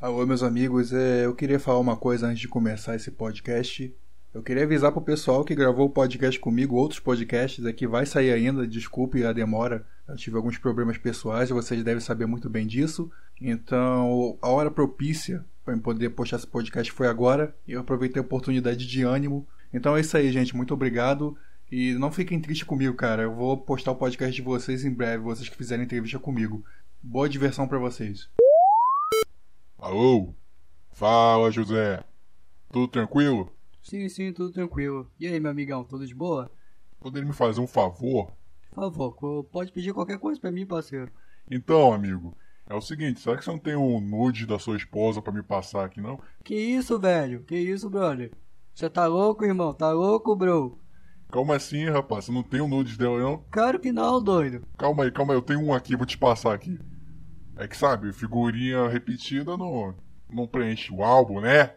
Alô, meus amigos, é, eu queria falar uma coisa antes de começar esse podcast. Eu queria avisar pro pessoal que gravou o podcast comigo, outros podcasts aqui vai sair ainda, desculpe a demora. Eu tive alguns problemas pessoais vocês devem saber muito bem disso. Então, a hora propícia para poder postar esse podcast foi agora e eu aproveitei a oportunidade de ânimo. Então é isso aí, gente. Muito obrigado. E não fiquem tristes comigo, cara. Eu vou postar o podcast de vocês em breve, vocês que fizerem entrevista comigo. Boa diversão para vocês. Alô? Fala, José. Tudo tranquilo? Sim, sim, tudo tranquilo. E aí, meu amigão, tudo de boa? Poderia me fazer um favor? Por favor, pode pedir qualquer coisa pra mim, parceiro. Então, amigo, é o seguinte, será que você não tem um nude da sua esposa pra me passar aqui, não? Que isso, velho? Que isso, brother? Você tá louco, irmão? Tá louco, bro? Calma assim, rapaz, você não tem um nude dela, não? Claro que não, doido. Calma aí, calma aí, eu tenho um aqui, vou te passar aqui. É que, sabe, figurinha repetida não, não preenche o álbum, né?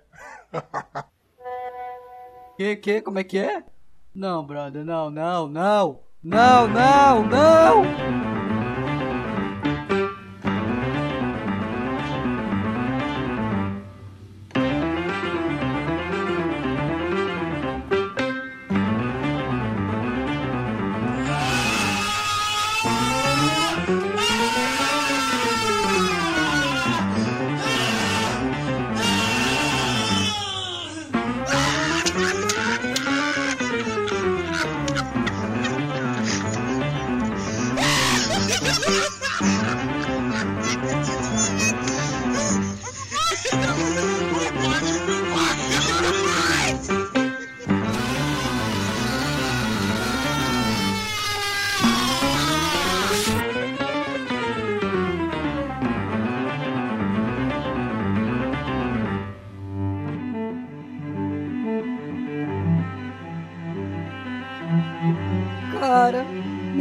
Que, que? Como é que é? Não, brother, não, não, não. Não, não, não!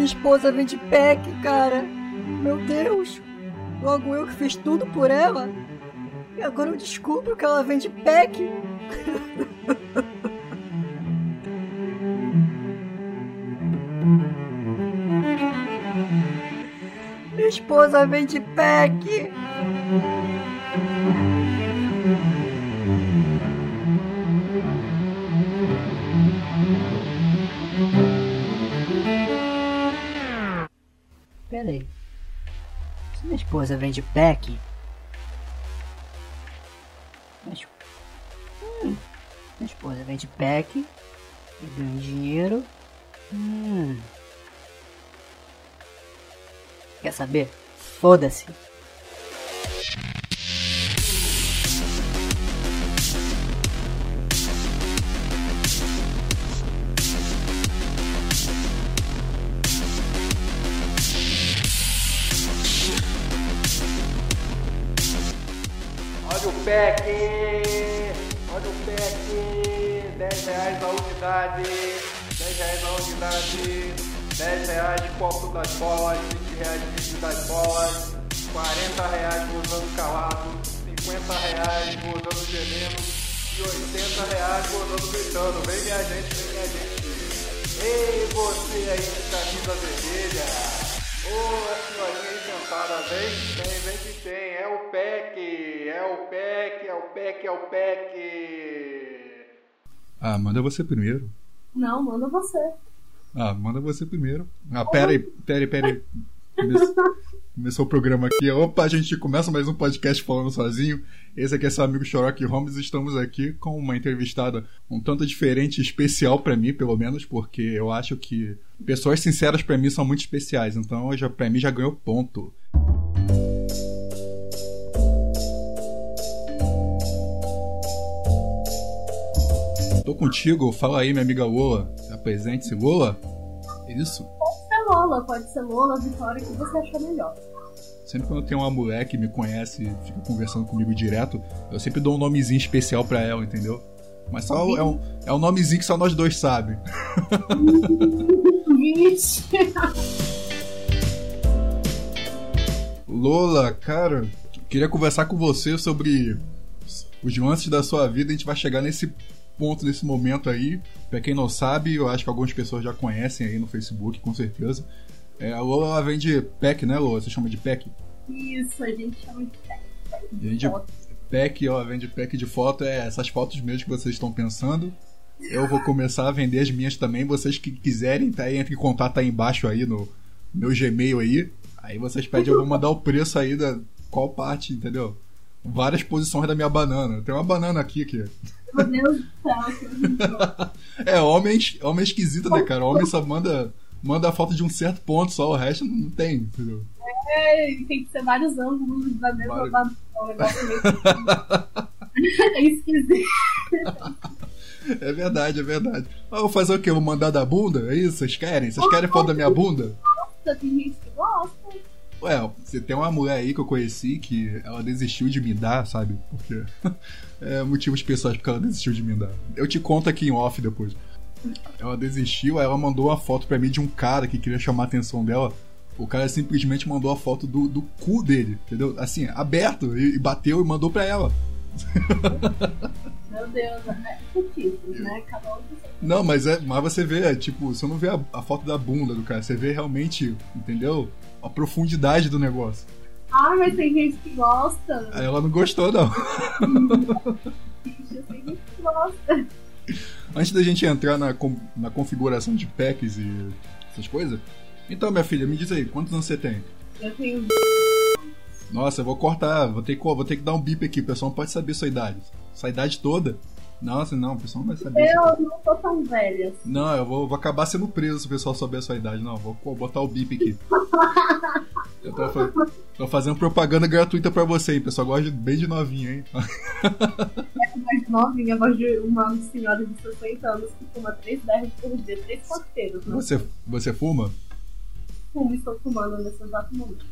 Minha esposa vem de pack, cara. Meu Deus. Logo eu que fiz tudo por ela. E agora eu descubro que ela vem de pack. Minha esposa vem de pack. Minha esposa vende pack. Hum, minha esposa vende pack. E ganha dinheiro. Hum. Quer saber? Foda-se. Pack! Olha o pack! 10 reais a unidade! 10 reais a unidade! 10 reais de copo das bolas, 20 reais de vídeo das bolas, 40 reais gozando calado, 50 reais gozando gemendo e 80 reais gozando gritando. Vem minha gente, vem minha gente! Ei, você aí de camisa vermelha! Ô, a senhorinha sentada, vem que tem, vem que tem, é o PEC, é o PEC, é o PEC, é o PEC. Ah, manda você primeiro. Não, manda você. Ah, manda você primeiro. Ah, pera aí, pera aí, pera aí. Come- Começou o programa aqui. Opa, a gente começa mais um podcast falando sozinho. Esse aqui é seu amigo Sherlock Holmes. Estamos aqui com uma entrevistada um tanto diferente especial pra mim, pelo menos, porque eu acho que pessoas sinceras pra mim são muito especiais. Então, já para mim já ganhou ponto. Tô contigo, fala aí, minha amiga Lola. Apresente-se, Lola. Isso. Pode ser Lola, pode ser Lola, Vitória, o que você achar melhor. Sempre quando tem uma mulher que me conhece e fica conversando comigo direto, eu sempre dou um nomezinho especial pra ela, entendeu? Mas só é um, é um nomezinho que só nós dois. Vixe. Lola, cara, queria conversar com você sobre os lances da sua vida. A gente vai chegar nesse ponto, nesse momento aí. Pra quem não sabe, eu acho que algumas pessoas já conhecem aí no Facebook, com certeza. É, a Lola ela vende pack, né, Lola? Você chama de pack? Isso, a gente chama de. E a gente pack, ó, vende pack de foto, é essas fotos mesmo que vocês estão pensando. Eu vou começar a vender as minhas também. Vocês que quiserem, tá aí, entre em contato aí embaixo aí no meu Gmail aí. Aí vocês pedem, eu vou mandar o preço aí da qual parte, entendeu? Várias posições da minha banana. Tem uma banana aqui, aqui. Meu Deus do céu, que. É, homem, homem esquisito, né, cara? Homem só manda, manda a foto de um certo ponto, só o resto não tem, entendeu? É, tem que ser vários ângulos da mesma Vários. banana. É negócio meio é esquisito. É verdade, é verdade. Ah, eu vou fazer o quê? Eu Vou mandar da bunda? É isso? Vocês querem? Vocês querem foto da minha bunda? Tem gente que gosta. Ué, você tem uma mulher aí que eu conheci que ela desistiu de me dar, sabe? Porque. é motivos pessoais porque ela desistiu de me dar. Eu te conto aqui em off depois. Ela desistiu, aí ela mandou uma foto pra mim de um cara que queria chamar a atenção dela. O cara simplesmente mandou a foto do, do cu dele, entendeu? Assim, aberto, e, e bateu e mandou pra ela. Meu Deus, é putíssimos, né? Cada um. Não, mas, é, mas você vê, é, tipo, você não vê a, a foto da bunda do cara, você vê realmente, entendeu? A profundidade do negócio. Ah, mas tem gente que gosta. Aí ela não gostou, não. Gente, tem gente que gosta. Antes da gente entrar na, na configuração de packs e essas coisas, então, minha filha, me diz aí, quantos anos você tem? Eu tenho Nossa, eu vou cortar, vou ter que, vou ter que dar um bip aqui, o pessoal não pode saber sua idade. Sua idade toda? Nossa, não, o pessoal não vai saber. Eu não tô tão velha. assim. Não, eu vou, vou acabar sendo preso se o pessoal souber a sua idade. Não, vou co- botar o bip aqui. Eu tô, fa- tô fazendo propaganda gratuita pra você, hein? Pessoal gosta de- bem de novinho, hein? mais novinha, a voz de uma senhora de 60 anos que fuma 3 berros por dia, 3 coqueiros. Não Você, você fuma? fumo, estou fumando nesse exato momento.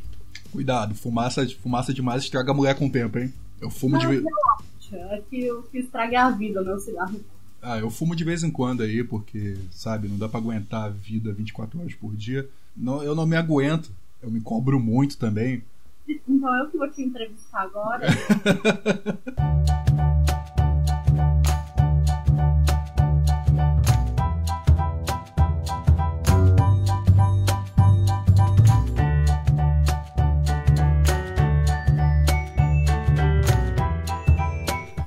Cuidado, fumaça, fumaça demais estraga a mulher com o tempo, hein? Eu fumo de vez. É que o que estraga é a vida, meu cigarro. Ah, eu fumo de vez em quando aí, porque, sabe, não dá pra aguentar a vida 24 horas por dia. Não, eu não me aguento. Eu me cobro muito também. Então eu que vou te entrevistar agora.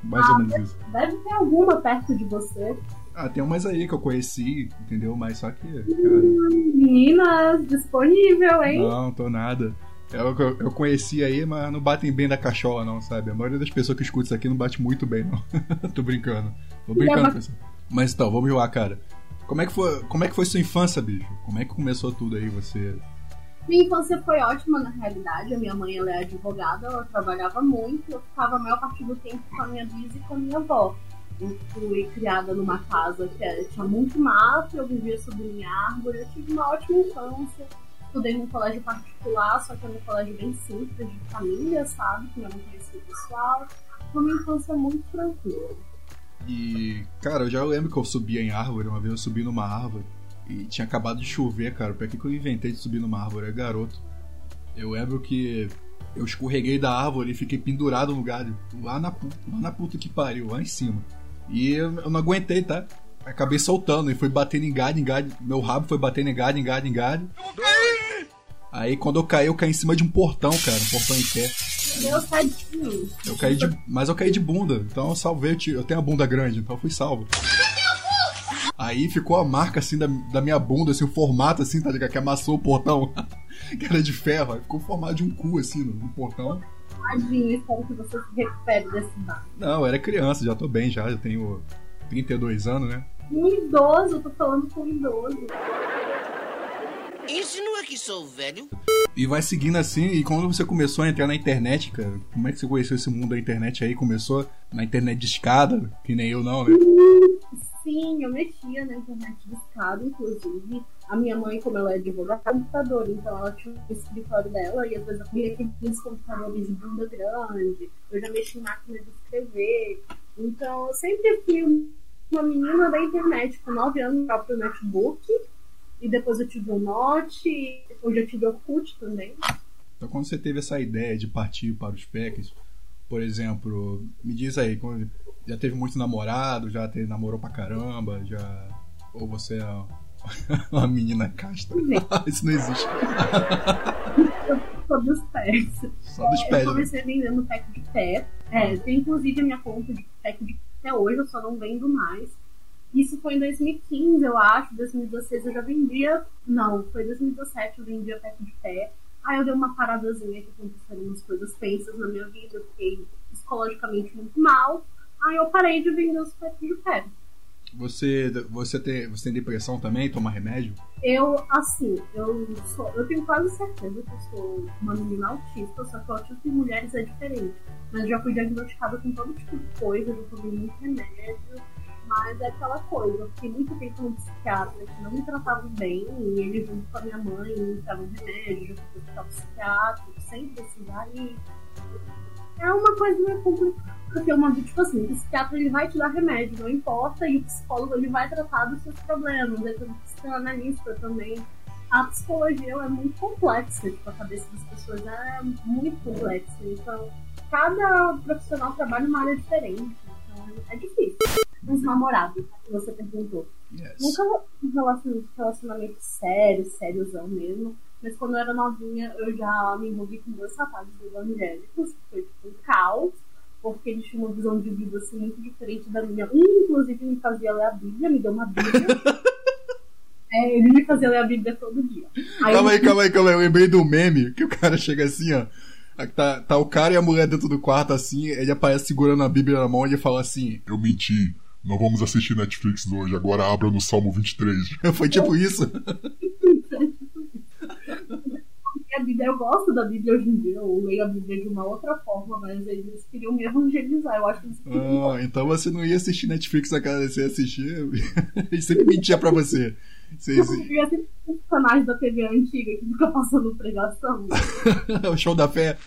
Mais ou menos isso. Deve ter alguma perto de você. Ah, tem umas aí que eu conheci, entendeu? Mas só que, cara, Meninas, disponível, hein? não, tô nada. Eu, eu, eu conheci aí, mas não batem bem da cachola, não, sabe? A maioria das pessoas que escutam isso aqui não bate muito bem, não. tô brincando. Tô brincando, Leva- pessoal. Mas então, vamos lá, cara. Como é, que foi, como é que foi sua infância, bicho? Como é que começou tudo aí, você? Minha infância foi ótima, na realidade. A minha mãe ela é advogada, ela trabalhava muito. Eu ficava a maior parte do tempo com a minha bis e com a minha avó. Eu fui criada numa casa que era- tinha muito mato, eu vivia subindo em árvore. Eu tive uma ótima infância. Estudei num colégio particular, só que era um colégio bem simples, de família, sabe? Que não conhecia o pessoal. Foi uma infância muito tranquila. E, cara, eu já lembro que eu subia em árvore. Uma vez eu subi numa árvore e tinha acabado de chover, cara. Pra que que eu inventei de subir numa árvore? É garoto. Eu lembro que eu escorreguei da árvore e fiquei pendurado no galho. Lá na, lá na puta que pariu, lá em cima. E eu, eu não aguentei, tá? Acabei soltando e fui batendo em galho, em galho. Meu rabo foi batendo em galho, em galho, em galho. Aí quando eu caí, eu caí em cima de um portão, cara. Um portão em pé. Meu tadinho. Eu caí de. Mas eu caí de bunda. Então eu salvei. eu tenho a bunda grande, então eu fui salvo. Aí ficou a marca assim da, da minha bunda, assim, o formato assim, tá ligado? Que amassou o portão. que era de ferro. Aí ficou o formato de um cu assim no, no portão. Tadinho, espero que você se recupere desse dano. Não, eu era criança, já tô bem já. Eu tenho 32 anos, né? Um idoso, eu tô falando com um idoso. Insinua que sou velho? E vai seguindo assim, e quando você começou a entrar na internet, cara, como é que você conheceu esse mundo da internet aí? Começou na internet de escada, que nem eu não, né? Sim, eu mexia na internet de escada, inclusive. A minha mãe, como ela é advogada, é computador, então ela tinha um escritório dela e às vezes eu via aqueles computadores de bunda grande. Eu já mexi em máquina de escrever. Então eu sempre fui uma menina da internet, com 9 anos, próprio notebook. E depois eu tive o Note, hoje eu tive o Orkut também. Então, quando você teve essa ideia de partir para os packs, por exemplo, me diz aí, já teve muito namorado, já teve, namorou pra caramba, já. Ou você é uma menina casta? Isso não existe. Só dos pés. Só dos Eu pés. né? comecei vendendo pack de pé. É, tem inclusive a minha conta de pack de hoje, eu só não vendo mais. Isso foi em 2015, eu acho. 2016 eu já vendia. Não, foi 2017 eu vendia pack de pé. Aí eu dei uma paradazinha que aconteceram umas coisas tensas na minha vida, eu fiquei psicologicamente muito mal. Aí eu parei de vender os packs de pé. Você, você, tem, você tem depressão também? Toma remédio? Eu, assim, eu sou, eu tenho quase certeza que eu sou uma menina autista, só que o autismo em mulheres é diferente. Mas já fui diagnosticada com todo tipo de coisa, já tomei muito remédio, mas é aquela coisa, eu fiquei muito tempo no psiquiatra que não me tratavam bem, e ele junto com a minha mãe me davam remédio, já fui para psiquiátrico, sem precisar ir. É uma coisa meio complicada. Porque uma tipo assim, o psiquiatra ele vai te dar remédio, não importa, e o psicólogo ele vai tratar dos seus problemas, tem um psicanalista também. A psicologia é muito complexa, tipo, a cabeça das pessoas é muito complexa. Então, cada profissional trabalha numa área diferente. Então, é difícil. Os namorados, que você perguntou. Yes. Nunca um relacion- relacionamento sério, sériozão mesmo. Mas quando eu era novinha, eu já me envolvi com dois rapazes evangélicos, que foi um caos, porque eles tinham uma visão de vida assim, muito diferente da minha. Um, inclusive, me fazia ler a Bíblia, me deu uma Bíblia. é, ele me fazia ler a Bíblia todo dia. Aí Calma aí, ele- calma aí, calma aí. Eu lembrei do meme que o cara chega assim, ó. Tá, tá o cara e a mulher dentro do quarto assim, ele aparece segurando a Bíblia na mão e ele fala assim: Eu menti. Não vamos assistir Netflix hoje. Agora abra no Salmo 23. Foi tipo isso. a Bíblia, eu gosto da Bíblia hoje em dia, eu leio a Bíblia de uma outra forma, mas eles queriam me evangelizar. Eu acho que eles queriam Ah, então você não ia assistir Netflix na cara, você ia assistir. Ele sempre mentia pra você. Você- queria ser um personagem da TV antiga que fica passando pregação. o show da fé.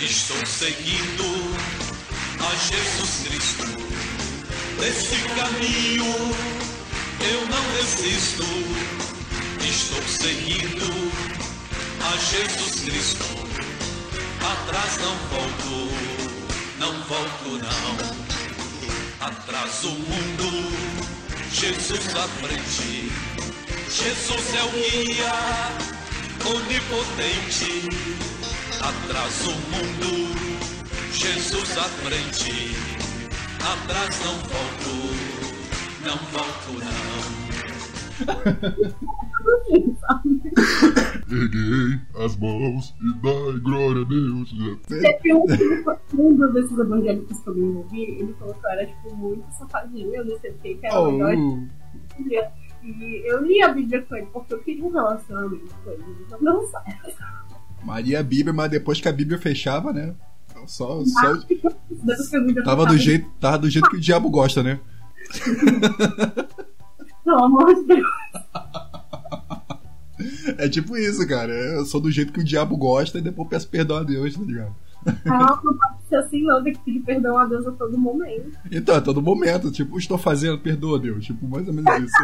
Estou seguindo a Jesus Cristo. Nesse caminho eu não resisto. Estou seguindo a Jesus Cristo. Atrás não volto, não volto não. Atrás o mundo, Jesus à frente. Jesus é o guia onipotente atrás o mundo, Jesus à frente, atrás não volto, não volto não. Erguei as mãos e dai glória a Deus. Teve um, um desses evangélicos que eu me envolvi, ele falou que eu era tipo muito safadinha, eu não sei o que, que era Oh, melhor. E eu li a Bíblia com ele porque eu queria um relacionamento com ele, então não certo. Maria a Bíblia, mas depois que a Bíblia fechava, né? Só, só tava do jeito, tava do jeito que o diabo gosta, né? Pelo amor de Deus. É tipo isso, cara. Eu sou do jeito que o diabo gosta e depois peço perdão a Deus, tá ligado? Não, não pode ser assim, não. Tem que pedir perdão a Deus a todo momento. Então, a todo momento, tipo, estou fazendo, perdoa Deus. Tipo, mais ou menos isso.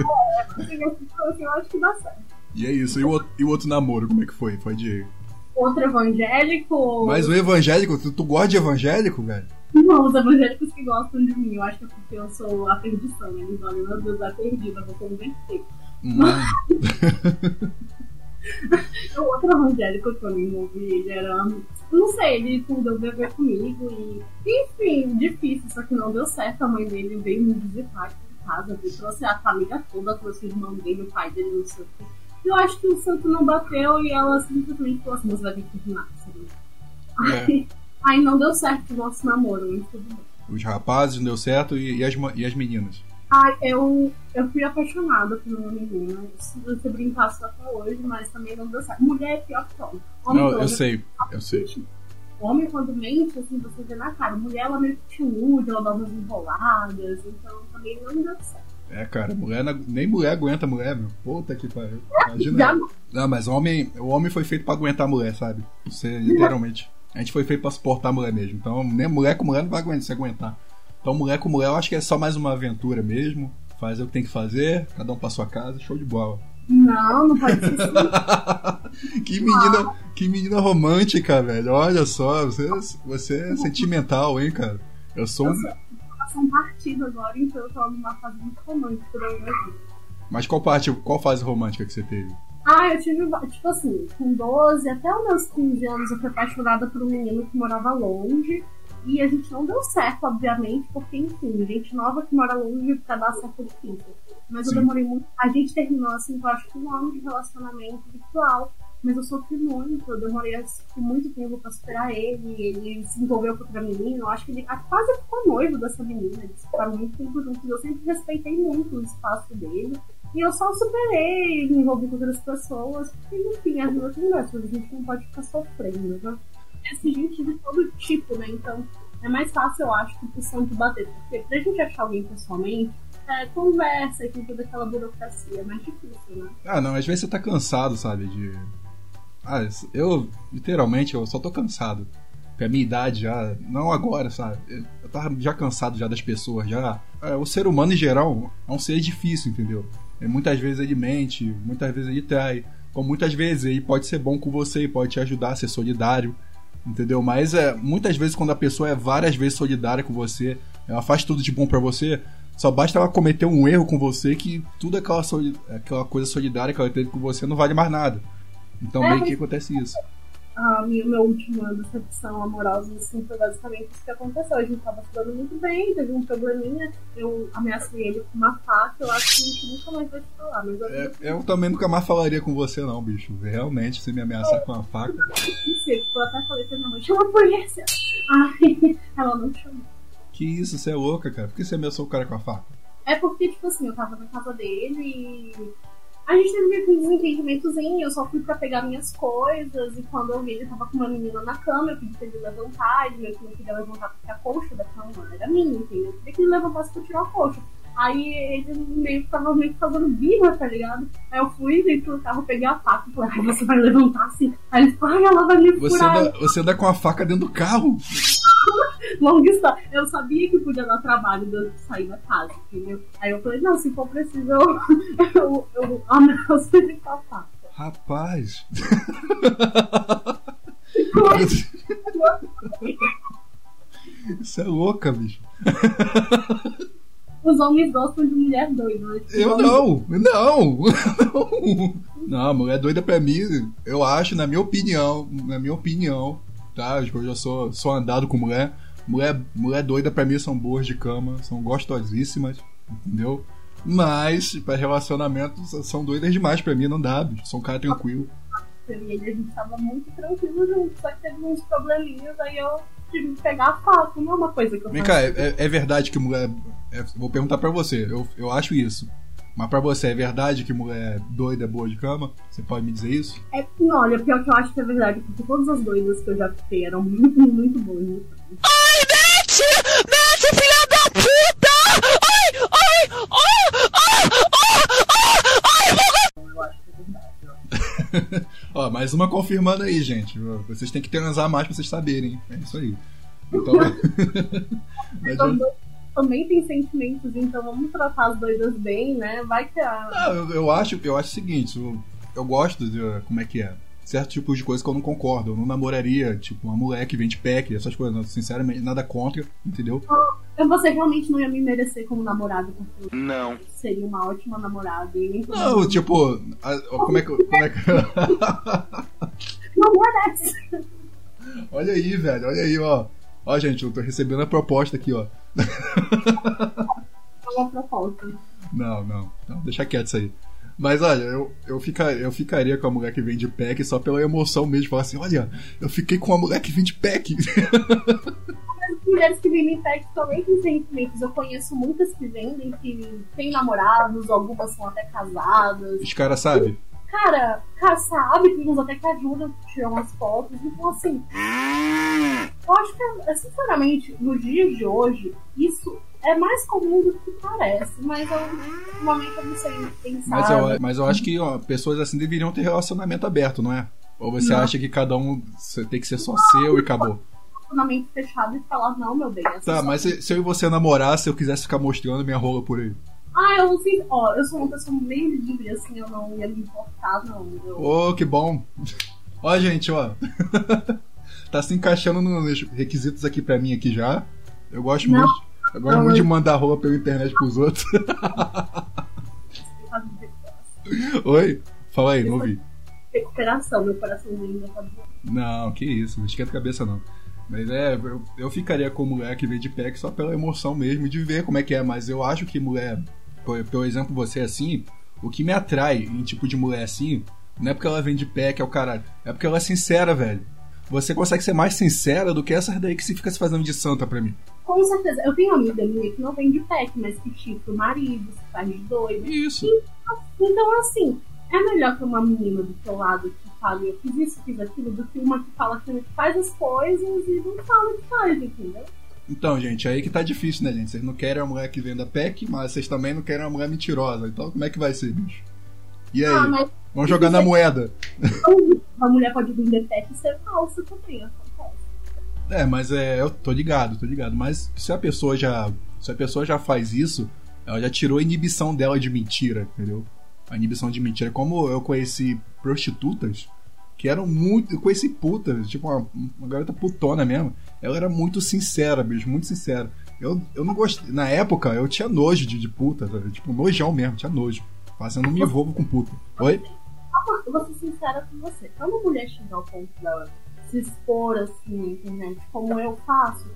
Assim, assim, eu acho que dá certo. E é isso. E o, outro- e o outro namoro, como é que foi? Foi de. Outro evangélico. Mas o evangélico, tu, tu gosta de evangélico, velho? Não, os evangélicos que gostam de mim. Eu acho que é porque eu sou a perdição. né? Eles olham, meu Deus, é perdida, vou converter. Hum, O outro evangélico que eu me envolvi, ele era. Não sei, ele fundou beber comigo e. Enfim, difícil, só que não deu certo. A mãe dele veio me visitar aqui em casa, trouxe a família toda, trouxe o irmão dele, o pai dele, não sei o quê. Eu acho que o santo não bateu e ela simplesmente falou assim: você vai que terminar. É. Aí, aí não deu certo o nosso namoro, mas tudo bem. Os rapazes não deu certo e, e as, e as meninas. Ai, eu, eu fui apaixonada por uma menina. Se você brincasse até hoje, mas também não deu certo. Mulher é pior que homem. Homem Não, eu sei, eu sei. Homem, quando mente, assim, você vê na cara. Mulher, ela meio que te ilude, ela dá umas enroladas. Então, também não deu certo. É, cara, mulher não- nem mulher aguenta mulher, meu. Puta que pariu. Já Imagina. Não, mas homem, o homem foi feito pra aguentar a mulher, sabe? Você, literalmente. A gente foi feito pra suportar a mulher mesmo. Então, nem mulher com mulher não vai aguentar, se aguentar. Então, mulher com mulher, eu acho que é só mais uma aventura mesmo. Fazer o que tem que fazer, cada um pra sua casa, show de bola. Não, não pode ser assim. que menina, que menina romântica, velho. Olha só, você, você é sentimental, hein, cara. Eu sou um, coração partido agora, então eu tô numa fase muito romântica da minha vida. Mas qual parte, qual fase romântica que você teve? Ah, eu tive, tipo assim, com 12 até os meus 15 anos eu fui apaixonada por um menino que morava longe. E a gente não deu certo, obviamente, porque, enfim, gente nova que mora longe pra dar certo difícil. Mas eu Sim. demorei muito. A gente terminou, assim, eu acho que um ano de relacionamento virtual. Mas eu sofri muito, eu demorei assim, muito tempo pra superar ele. Ele se envolveu com outra menina. Eu acho que ele quase ficou noivo dessa menina. Eles ficaram muito tempo juntos. Eu sempre respeitei muito o espaço dele. E eu só superei, me envolvi com outras pessoas. Porque, enfim, a vida tem dessas, a gente não pode ficar sofrendo, né? Esse gente de todo tipo, né? Então é mais fácil, eu acho, que o santo bater. Porque pra gente achar alguém pessoalmente, é, conversa e toda aquela burocracia. É mais difícil, né? Ah, não, às vezes você tá cansado, sabe, de... Ah, eu, literalmente, eu só tô cansado. Porque a minha idade já, não agora, sabe? Eu tava já cansado já das pessoas, já... É, o ser humano, em geral, é um ser difícil, entendeu? E muitas vezes ele mente, muitas vezes ele trai. Como muitas vezes ele pode ser bom com você pode te ajudar a ser solidário, entendeu? Mas é, muitas vezes quando a pessoa é várias vezes solidária com você, ela faz tudo de bom pra você, só basta ela cometer um erro com você que tudo aquela, aquela coisa solidária que ela teve com você não vale mais nada. Então É, meio que acontece isso. A minha, minha última decepção amorosa, assim, foi basicamente isso que aconteceu. A gente tava se dando muito bem, teve um probleminha, eu ameacei ele com uma faca, eu acho que a gente nunca mais vai se falar, mas eu É, eu também nunca mais falaria com você não, bicho. Realmente, você me ameaçar com uma faca. disse, tipo, eu até falei pra minha mãe, chama a polícia! Ai, ela não chamou. Que isso, você é louca, cara. Por que você ameaçou o cara com a faca? É porque, tipo assim, eu tava na casa dele e a gente teve um desentendimentozinho, eu só fui pra pegar minhas coisas e quando eu vi ele tava com uma menina na cama, eu pedi pra ele levantar, ele meio que não queria levantar porque a colcha da cama era minha, entendeu? Eu queria que ele levantasse pra tirar a colcha. Aí ele meio que tava meio que fazendo birra, tá ligado? Aí eu fui, dei pro carro, peguei a faca e falei, ai, você vai levantar assim. Aí ele falou, ai, ela vai me Você furar. anda, você anda com a faca dentro do carro? Longa história. Eu sabia que podia dar trabalho de eu sair da casa, entendeu? Aí eu falei, não, se for preciso, eu, eu, eu ameaço ele com a faca. Rapaz. Isso é louca, bicho. Os homens gostam de mulher doida. né? Tipo, Eu não, não, não. Não, mulher doida pra mim, eu acho, na minha opinião, na minha opinião, tá? Eu já sou, sou andado com mulher. Mulher, mulher doida pra mim são boas de cama, são gostosíssimas, entendeu? Mas, pra relacionamento, são doidas demais pra mim, não dá, bicho. Sou um cara tranquilo. Eu e ele, a gente tava muito tranquilo junto, só que teve uns probleminhas, aí eu tive que pegar a faca. Não é uma coisa que eu Vem cá, é, é verdade que mulher. É- vou perguntar pra você, eu, eu acho isso. Mas pra você, é verdade que mulher doida é boa de cama? Você pode me dizer isso? É, não, olha, pior que eu acho que é verdade, porque todas as doidas que eu já fiquei eram muito, muito boas. né? Eu acho que é verdade. ó. Ó, mais uma confirmando aí, gente. Vocês têm que transar mais pra vocês saberem. É isso aí. Então. Também tem sentimentos, então vamos tratar as doidas bem, né? Vai que a. Não, eu, eu acho, eu acho o seguinte, eu, eu gosto de. Como é que é? Certo tipo de coisa que eu não concordo. Eu não namoraria, tipo, uma mulher que vende pack, essas coisas. Não, Sinceramente, nada contra, entendeu? Eu, você realmente não ia me merecer como porque eu Não. seria uma ótima namorada. E Não, tipo. a- como é que. Como é que... não merece. olha aí, velho, olha aí, ó. Ó, gente, eu tô recebendo a proposta aqui, ó. Uma proposta. Não, não. Não, deixa quieto isso aí. Mas olha, eu, eu, fica, eu ficaria com a mulher que vende pack só pela emoção mesmo. Falar assim, olha, eu fiquei com a mulher que vende pack. As mulheres que vendem pack também têm sentimentos. Eu conheço muitas que vendem, que têm namorados, algumas são até casadas. Os caras sabem. Cara, cara, sabe, tem uns até que ajudam a tirar umas fotos. Então, assim, eu acho que, é, sinceramente, nos dias de hoje, isso é mais comum do que parece. Mas eu, ultimamente, eu não sei pensar. Mas eu, mas eu acho que ó, pessoas assim deveriam ter relacionamento aberto, não é? Ou você Não. acha que cada um tem que ser só seu e acabou? relacionamento fechado e falar, não, meu bem, essa Tá, mas se, se eu e você namorar, se eu quisesse ficar mostrando minha rola por aí. Ah, eu não sei. Ó, eu sou uma pessoa meio livre, assim, eu não ia me importar, não. Eu... Ô, que bom. Ó, gente, ó. tá se encaixando nos requisitos aqui pra mim aqui já. Eu gosto Não. muito. Agora é muito de mandar roupa pela internet pros outros. Oi? Fala aí, não ouvi. Recuperação, meu coraçãozinho ainda tá doendo. Não, que isso, não esquenta a cabeça não. Mas é, eu, eu ficaria com mulher que vem de pack só pela emoção mesmo, de ver como é que é. Mas eu acho que mulher, por, por exemplo, você assim, o que me atrai em tipo de mulher assim, não é porque ela vem de pack, é o caralho. É porque ela é sincera, velho. Você consegue ser mais sincera do que essas daí que se fica se fazendo de santa pra mim. Com certeza. Eu tenho amiga minha que não vem de pack, mas que chifra o marido, se faz de doido. Isso. Então, assim, é melhor que uma menina do teu lado que fala eu fiz isso, fiz aquilo, do que uma que fala que faz as coisas e não fala que faz, entendeu? Então, gente, aí que tá difícil, né, gente? Vocês não querem uma mulher que venda pack, mas vocês também não querem uma mulher mentirosa. Então, como é que vai ser, bicho? E aí? Ah, mas Vamos jogar na moeda. uma mulher pode vender pack e ser falsa também, acontece. É, mas é, eu tô ligado, tô ligado. Mas se a pessoa já. Se a pessoa já faz isso, ela já tirou a inibição dela de mentira, entendeu? A inibição de mentira. Como eu conheci prostitutas que eram muito. Eu conheci putas, tipo uma, uma garota putona mesmo. Ela era muito sincera, bicho, muito sincera. Eu, eu não gostei. Na época, eu tinha nojo de, de puta, sabe? tipo, nojão mesmo, tinha nojo. Mas eu não me envolvo com puta. Oi? Eu vou ser sincera com você. Quando a mulher chega ao ponto dela se expor assim na internet, como eu faço,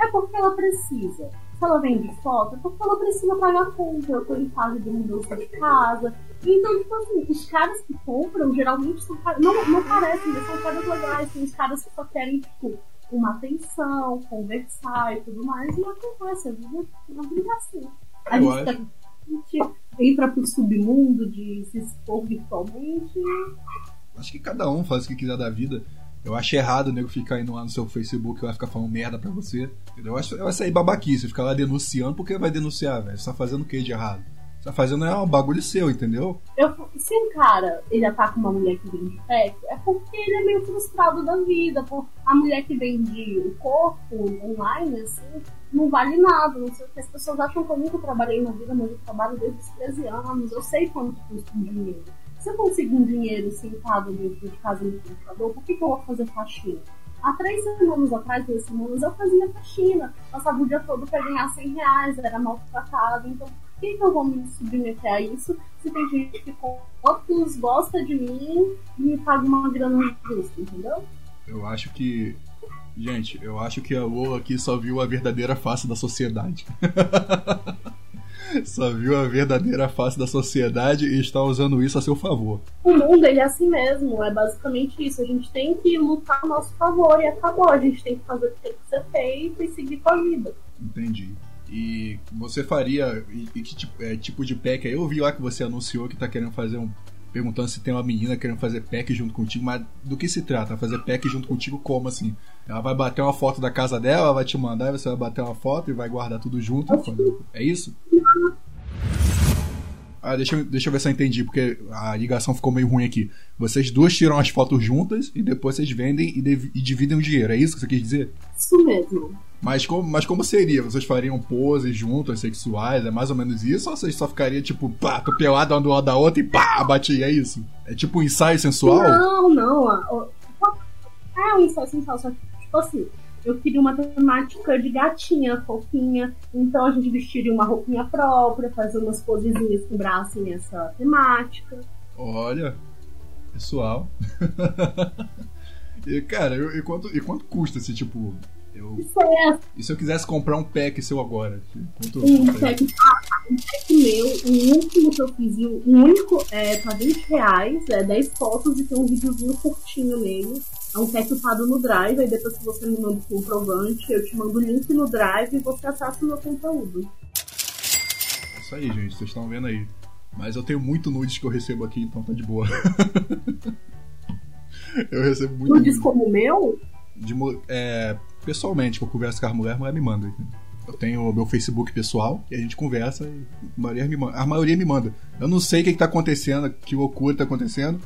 é porque ela precisa. Se ela vende foto, é porque ela precisa pagar conta. Eu tô em fase de mudança de casa. Então, tipo assim, os caras que compram geralmente são caras. Não, não parecem, são caras legais. Tem os caras que só querem, tipo, uma atenção, conversar e tudo mais. E acontece, a vida, a vida é assim. A Eu gente, acho. tá- a gente entra pro submundo de se expor virtualmente. Acho que cada um faz o que quiser da vida. Eu acho errado o nego ficar indo lá no seu Facebook e vai ficar falando merda pra você. Entendeu? Eu acho que vai sair babaquice, ficar lá denunciando, porque vai denunciar, velho? Você tá fazendo o que de errado? Você tá fazendo é um bagulho seu, entendeu? Eu, se um cara ele com uma mulher que vende pack, é porque ele é meio frustrado da vida. Por a mulher que vende o corpo online, assim, não vale nada. Não sei o que. As pessoas acham que eu nunca trabalhei na vida, mas eu trabalho desde os 13 anos. Eu sei quanto custa um dinheiro. Se eu consigo um dinheiro sentado dentro de casa no computador, por que, que eu vou fazer faxina? Há três semanas atrás, duas semanas, eu fazia faxina. Passava o dia todo pra ganhar 100 reais, era maltratada. Então, que, que eu vou me submeter a isso se tem gente que fotos gosta de mim e me paga uma grana justa, entendeu? Eu acho que. Gente, eu acho que a Lola aqui só viu a verdadeira face da sociedade. só viu a verdadeira face da sociedade e está usando isso a seu favor. O mundo, ele é assim mesmo, é basicamente isso. A gente tem que lutar a nosso favor e acabou. A gente tem que fazer o que tem que ser feito e seguir com a vida. Entendi. E você faria. E, e que tipo, é, tipo de pack? Eu vi lá que você anunciou que tá querendo fazer um. Perguntando se tem uma menina querendo fazer pack junto contigo, mas do que se trata? Fazer pack junto contigo como assim? Ela vai bater uma foto da casa dela, vai te mandar, e você vai bater uma foto e vai guardar tudo junto? É isso? Ah, deixa eu, deixa eu ver se eu entendi, porque a ligação ficou meio ruim aqui. Vocês duas tiram as fotos juntas e depois vocês vendem e, e dividem o dinheiro, é isso que você quis dizer? Isso mesmo. Mas como, mas como seria? Vocês fariam poses juntas, sexuais? É mais ou menos isso? Ou vocês só ficariam tipo, pá, tô pelada uma do lado da outra e pá, batia? É isso? É tipo um ensaio sensual? Não, não. É um ensaio sensual, só que, tipo assim, eu queria uma temática de gatinha, fofinha. Então a gente vestiria uma roupinha própria, fazer umas posezinhas que quebrassem essa temática. Olha, pessoal. e, cara, eu- e, quanto, e quanto custa esse tipo. Eu, Isso é e se eu quisesse comprar um pack seu agora? Quanto um pack, um pack meu, o último que eu fiz, o único é tá 20 reais, é 10 fotos e tem um videozinho curtinho nele. É um upado no Drive, aí depois que você me manda o comprovante, eu te mando o link no Drive e você acessa o meu conteúdo. É Isso aí, gente, vocês estão vendo aí. Mas eu tenho muito nudes que eu recebo aqui, então tá de boa. eu recebo muito Nudes nudes. como o meu, De, é, pessoalmente, que eu converso com a mulher, a mulher me manda. Eu tenho o meu Facebook pessoal e a gente conversa e a maioria me manda. A maioria me manda. Eu não sei o que, que tá acontecendo, que loucura tá acontecendo,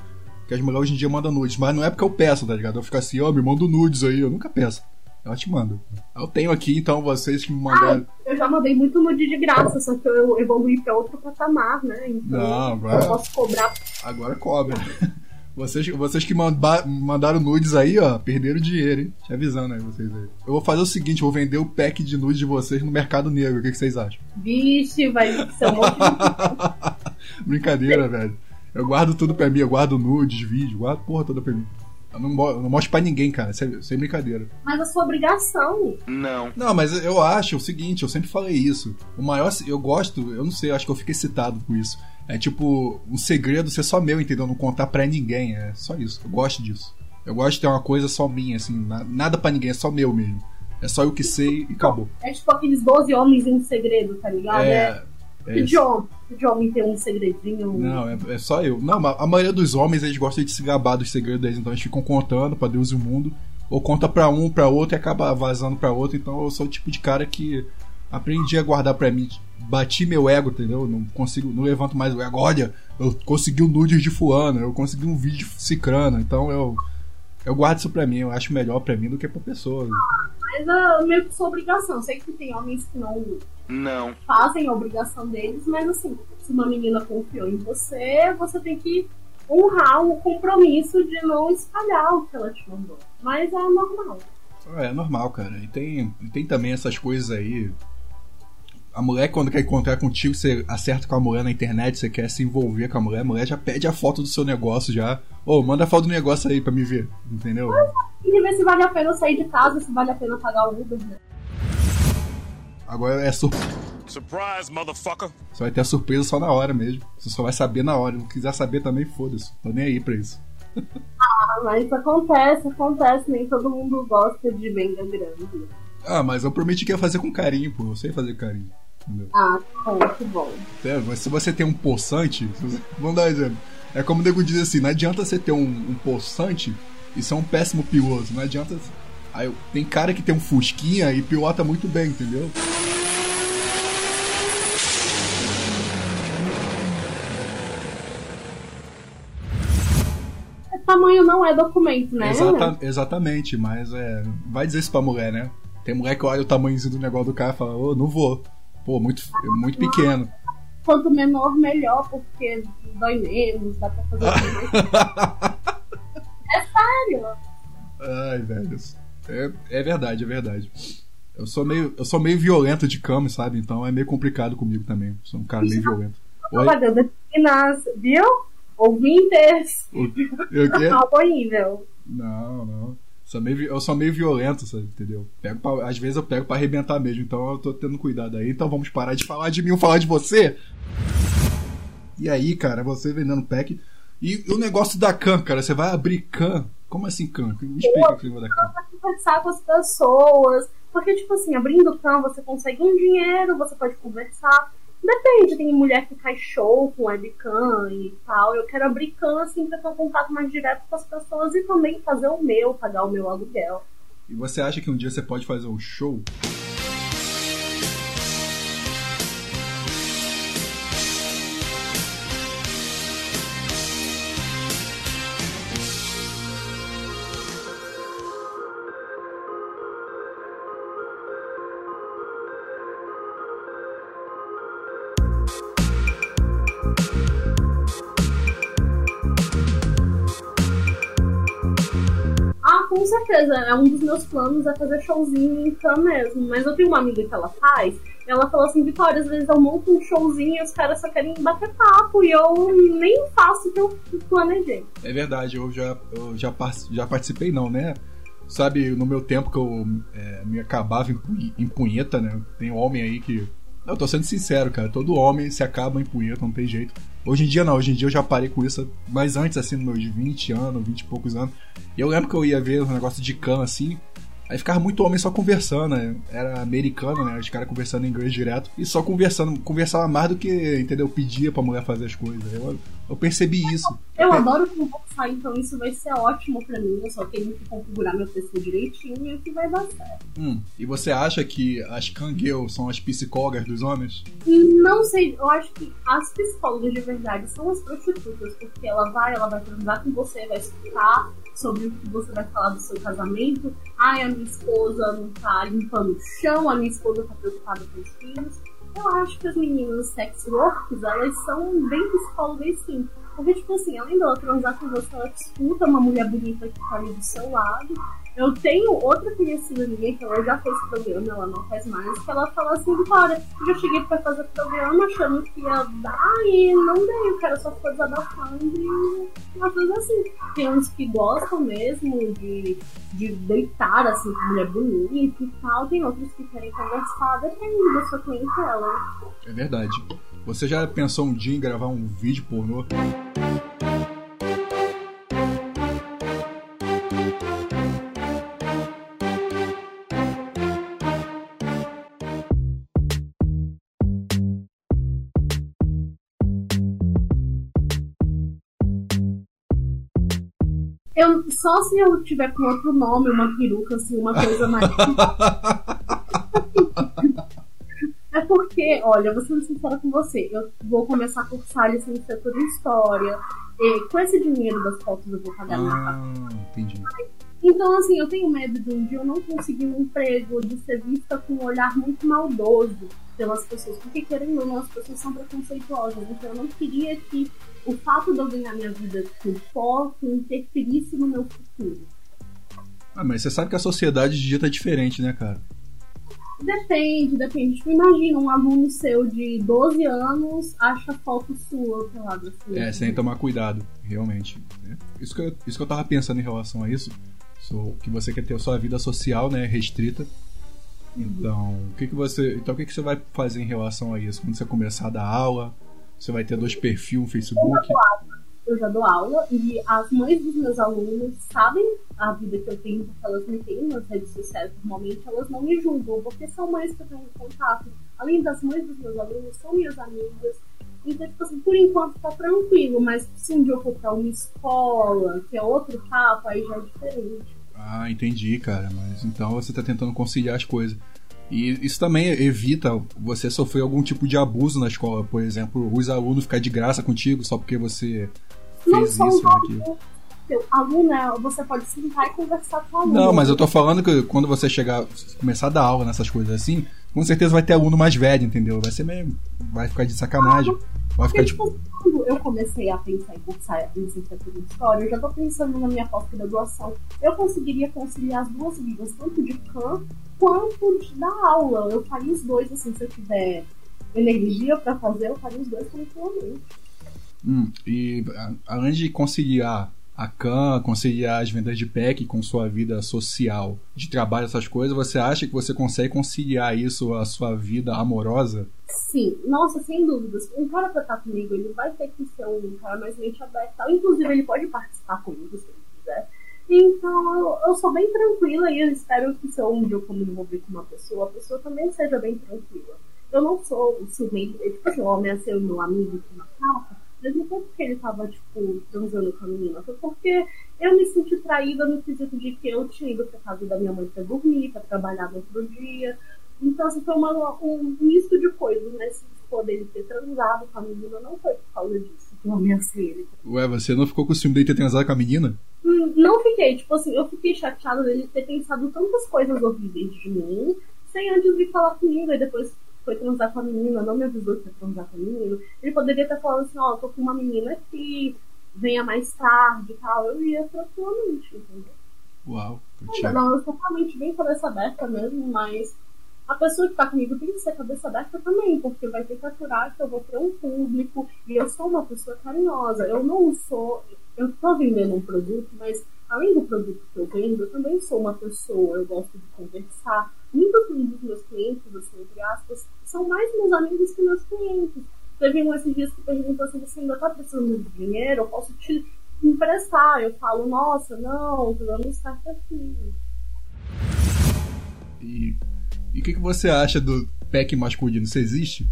que as mulheres hoje em dia mandam nudes, mas não é porque eu peço, tá ligado? Eu fico assim, ó, me manda nudes aí, eu nunca peço. Ela te manda. Eu tenho aqui, então, vocês que me mandaram. eu já mandei muito nude de graça, só que eu evoluí pra outro patamar, né? Então Não, eu agora, posso cobrar. agora cobra. Vocês, vocês que manda, mandaram nudes aí, ó, perderam dinheiro, hein? Te avisando aí, vocês aí. Eu vou fazer o seguinte, eu vou vender o pack de nudes de vocês no mercado negro. O que, que vocês acham? Vixe, vai ser um monte de... Brincadeira, velho. Eu guardo tudo pra mim, eu guardo nudes, vídeo, guardo porra toda pra mim. Eu não, eu não mostro pra ninguém, cara, sem, sem brincadeira. Mas a sua obrigação. Não. Não, mas eu acho o seguinte, eu sempre falei isso. O maior, eu gosto, eu não sei, eu acho que eu fiquei excitado com isso. É tipo, um segredo ser só meu, entendeu? Não contar pra ninguém, é só isso. Eu gosto disso. Eu gosto de ter uma coisa só minha, assim, na- nada pra ninguém, é só meu mesmo. É só eu que sei e acabou. É tipo aqueles 12 homens em um segredo, tá ligado? É, É, é de homem, que de homem tem um segredinho. Não, é, é só eu. Não, a maioria dos homens eles gostam de se gabar dos segredos deles, então eles ficam contando pra Deus e o mundo, ou conta pra um, pra outro e acaba vazando pra outro. Então eu sou o tipo de cara que aprendi a guardar pra mim. Bati meu ego, entendeu? Não consigo, não levanto mais o ego. Olha, eu consegui um nude de fulano, eu consegui um vídeo de cicrano, então eu eu guardo isso pra mim, eu acho melhor pra mim do que pra pessoa. Mas é meio que sua obrigação. Sei que tem homens que não Não. fazem a obrigação deles, mas assim, se uma menina confiou em você, você tem que honrar o compromisso de não espalhar o que ela te mandou. Mas é normal. É normal, cara. E tem, e tem também essas coisas aí. A mulher, quando quer encontrar contigo, você acerta com a mulher na internet, você quer se envolver com a mulher, a mulher já pede a foto do seu negócio já. Ô, manda a foto do negócio aí pra me ver, entendeu? E ver se vale a pena sair de casa, se vale a pena pagar o Uber, né? Agora é sur... Surprise, motherfucker. Você vai ter a surpresa só na hora mesmo. Você só vai saber na hora. Se não quiser saber também, foda-se. Tô nem aí pra isso. Ah, mas acontece, acontece, nem todo mundo gosta de venda grande. Ah, mas eu prometi que ia fazer com carinho, pô. Eu sei fazer carinho. Entendeu? Ah, que bom, que bom. É, se você tem um poçante, você- vamos dar um exemplo. É como o nego diz assim, não adianta você ter um, um poçante e ser um péssimo piloto. Não adianta. Aí, tem cara que tem um fusquinha e pilota muito bem, entendeu? Tamanho não é documento, né? Exata- exatamente, mas é. Vai dizer isso pra mulher, né? Tem mulher que olha o tamanhozinho do negócio do cara e fala, ô, não vou. Pô, muito, muito pequeno. Quanto menor, melhor, porque dói menos, dá pra fazer. É sério. Ai, velho. É, é verdade, é verdade. Eu sou meio, eu sou meio violento de cama, sabe? Então é meio complicado comigo também. Sou um cara meio violento. Oi? Propaganda de Minas, viu? Ouvintes, O, eu quê? alto nível. Não, não. Sou meio, eu sou meio violento, sabe? Entendeu? Pego pra- às vezes eu pego pra arrebentar mesmo, então eu tô tendo cuidado aí. Então vamos parar de falar de mim, vamos falar de você. E aí, cara, você vendendo pack. E o negócio da Can, cara, você vai abrir Can. Como assim Can? Me explica o clima da Can. Pra conversar com as pessoas. Porque, tipo assim, abrindo o cam, você consegue um dinheiro, você pode conversar. Depende, tem mulher que faz show com webcam e tal. Eu quero abrir cam, assim, pra ter um contato mais direto com as pessoas e também fazer o meu, pagar o meu aluguel. E você acha que um dia você pode fazer um show? Certeza. É um dos meus planos é fazer showzinho em cam mesmo. Mas eu tenho uma amiga que ela faz. Ela falou assim, Vitória, às vezes eu monto um showzinho e os caras só querem bater papo. E eu nem faço o que eu planejei. É verdade, eu já, eu já, já participei, não, né? Sabe, no meu tempo que eu é, me acabava em, em punheta, né? Tem homem aí que. Eu tô sendo sincero, cara. Todo homem se acaba em punheta, não tem jeito. Hoje em dia não, hoje em dia eu já parei com isso. Mas antes, assim, nos meus 20 anos, 20 e poucos anos, eu lembro que eu ia ver um negócio de cam assim. Aí ficava muito homem só conversando, né? Era americano, né? Os caras conversando em inglês direto. E só conversando. Conversava mais do que, entendeu? Pedia pra mulher fazer as coisas. Eu, eu percebi isso. Eu adoro conversar, então isso vai ser ótimo pra mim. Eu só tenho que configurar meu PC direitinho e que vai dar certo. Hum, e você acha que as Kangirl são as psicólogas dos homens? Não sei, eu acho que as psicólogas de verdade são as prostitutas, porque ela vai, ela vai transar com você, vai escutar sobre o que você vai falar do seu casamento. Ai, a minha esposa não tá limpando o chão, a minha esposa tá preocupada com os filhos. Eu acho que as meninas sex workers, elas são bem psicólogas sim. Porque, tipo assim, além dela transar com você, ela escuta uma mulher bonita que tá ali do seu lado. Eu tenho outra conhecida minha, que ela já fez programa, ela não faz mais, que ela fala assim, cara, eu já cheguei pra fazer programa achando que ia dar e não dei, o cara só ficou desabafando e uma coisa assim. Tem uns que gostam mesmo de, de deitar assim com mulher bonita e tal, tem outros que querem conversar, depende da sua clientela. É verdade. Você já pensou um dia em gravar um vídeo pornô? Eu, só se eu tiver com outro nome, uma peruca, assim, uma coisa mais. É porque, olha, vou ser sincera com você, eu vou começar a cursar licenciatura em História, e com esse dinheiro das fotos eu vou pagar minha Ah, entendi. Então, assim, eu tenho medo de um dia eu não conseguir um emprego, de ser vista com um olhar muito maldoso pelas pessoas, porque querendo ou não, as pessoas são preconceituosas, então eu não queria que o fato de eu ganhar minha vida com foto interferisse no meu futuro. Ah, mas você sabe que a sociedade de dia tá diferente, né, cara? Depende, depende. Tipo, imagina um aluno seu de 12 anos acha foto sua pelado assim. É, sem tomar cuidado, realmente. né? Isso que, eu, isso que eu tava pensando em relação a isso. so- que você quer ter a sua vida social, né, restrita. Então, o que que você, então o que que você vai fazer em relação a isso? Quando você começar a dar aula, você vai ter dois perfis, um Facebook. Eu já dou aula e as mães dos meus alunos sabem a vida que eu tenho, porque elas me têm nas redes sociais normalmente, elas não me julgam, porque são mães que eu tenho contato. Além das mães dos meus alunos, são minhas amigas. Então, tipo assim, por enquanto tá tranquilo, mas se um dia eu for pra uma escola, que é outro papo, aí já é diferente. Ah, entendi, cara. Mas então você tá tentando conciliar as coisas. E isso também evita você sofrer algum tipo de abuso na escola. Por exemplo, os alunos ficar de graça contigo só porque você Não fez isso ou aquilo. você pode sentar e conversar com o aluno. Não, mas eu tô falando que quando você chegar, começar a dar aula nessas coisas assim, com certeza vai ter aluno mais velho, entendeu? Vai ser meio. Vai ficar de sacanagem. Vai ficar Porque, tipo. quando eu comecei a pensar em cursar licenciatura em História, eu já tô pensando na minha pós-graduação. Eu conseguiria conciliar as duas vidas, tanto de campo quanto de dar aula. Eu faria os dois, assim, se eu tiver energia pra fazer, eu faria os dois tranquilamente. Hum, e além de conciliar a CAN, conciliar as vendas de PEC com sua vida social, de trabalho, essas coisas, você acha que você consegue conciliar isso à sua vida amorosa? Sim, nossa, sem dúvidas. Um cara pra estar comigo, ele vai ter que ser um cara mais mente aberta. Inclusive, ele pode participar comigo se ele quiser. Então, eu, eu sou bem tranquila e eu espero que se eu um dia eu me envolver com uma pessoa, a pessoa também seja bem tranquila. Eu não sou ciumenta, tipo assim, o homem é ser meu amigo com uma capa, mesmo não foi porque ele tava, tipo, transando com a menina, foi porque eu me senti traída no quesito de que eu tinha ido pra casa da minha mãe pra dormir, pra trabalhar no outro dia. Então, assim, foi uma, um misto de coisas, né? Se for dele ter transado com a menina, não foi por causa disso que eu ameacei ele. Ué, você não ficou com o ciúme dele ter transado com a menina? Hum, Não fiquei, tipo assim, eu fiquei chateada dele ter pensado tantas coisas horríveis de mim, sem antes vir falar comigo, e depois foi transar com a menina, não me avisou que ia transar com a menina. Ele poderia ter falado assim, ó, tô com uma menina que venha mais tarde e tal, eu ia tranquilamente, entendeu? Uau, Não. Não, eu totalmente bem cabeça aberta mesmo, mas a pessoa que tá comigo tem que ser cabeça aberta também, porque vai ter que aturar que eu vou ter um público e eu sou uma pessoa carinhosa. Eu não sou. Eu tô vendendo um produto, mas além do produto que eu vendo, eu também sou uma pessoa, eu gosto de conversar. Muitos dos meus clientes, assim, entre aspas, são mais meus amigos que meus clientes. Teve um esses dias que perguntou assim: você ainda tá precisando de dinheiro? Eu posso te emprestar. Eu falo, nossa, não, dando certo aqui. E o que, que você acha do pack masculino? Isso existe?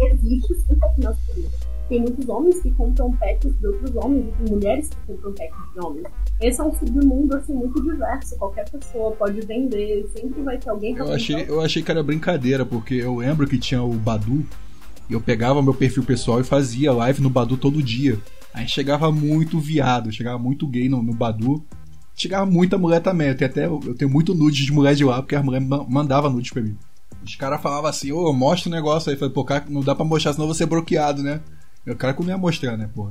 existe sim pack masculino. Tem muitos homens que compram packs de outros homens e tem mulheres que compram packs de homens. Esse é um submundo assim muito diverso. Qualquer pessoa pode vender, sempre vai ter alguém pra Eu achei, eu achei que era brincadeira, porque eu lembro que tinha o Badu, e eu pegava meu perfil pessoal e fazia live no Badu todo dia. Aí chegava muito viado, chegava muito gay no, no Badu. Chegava muita mulher também. Eu tenho até eu tenho muito nudes de mulher de lá, porque as mulheres ma- mandavam nudes pra mim. Os caras falavam assim, ô, mostra o negócio aí. Eu falei, pô, cara, não dá pra mostrar, senão eu vou ser bloqueado, né? O cara que não ia mostrar, né, porra?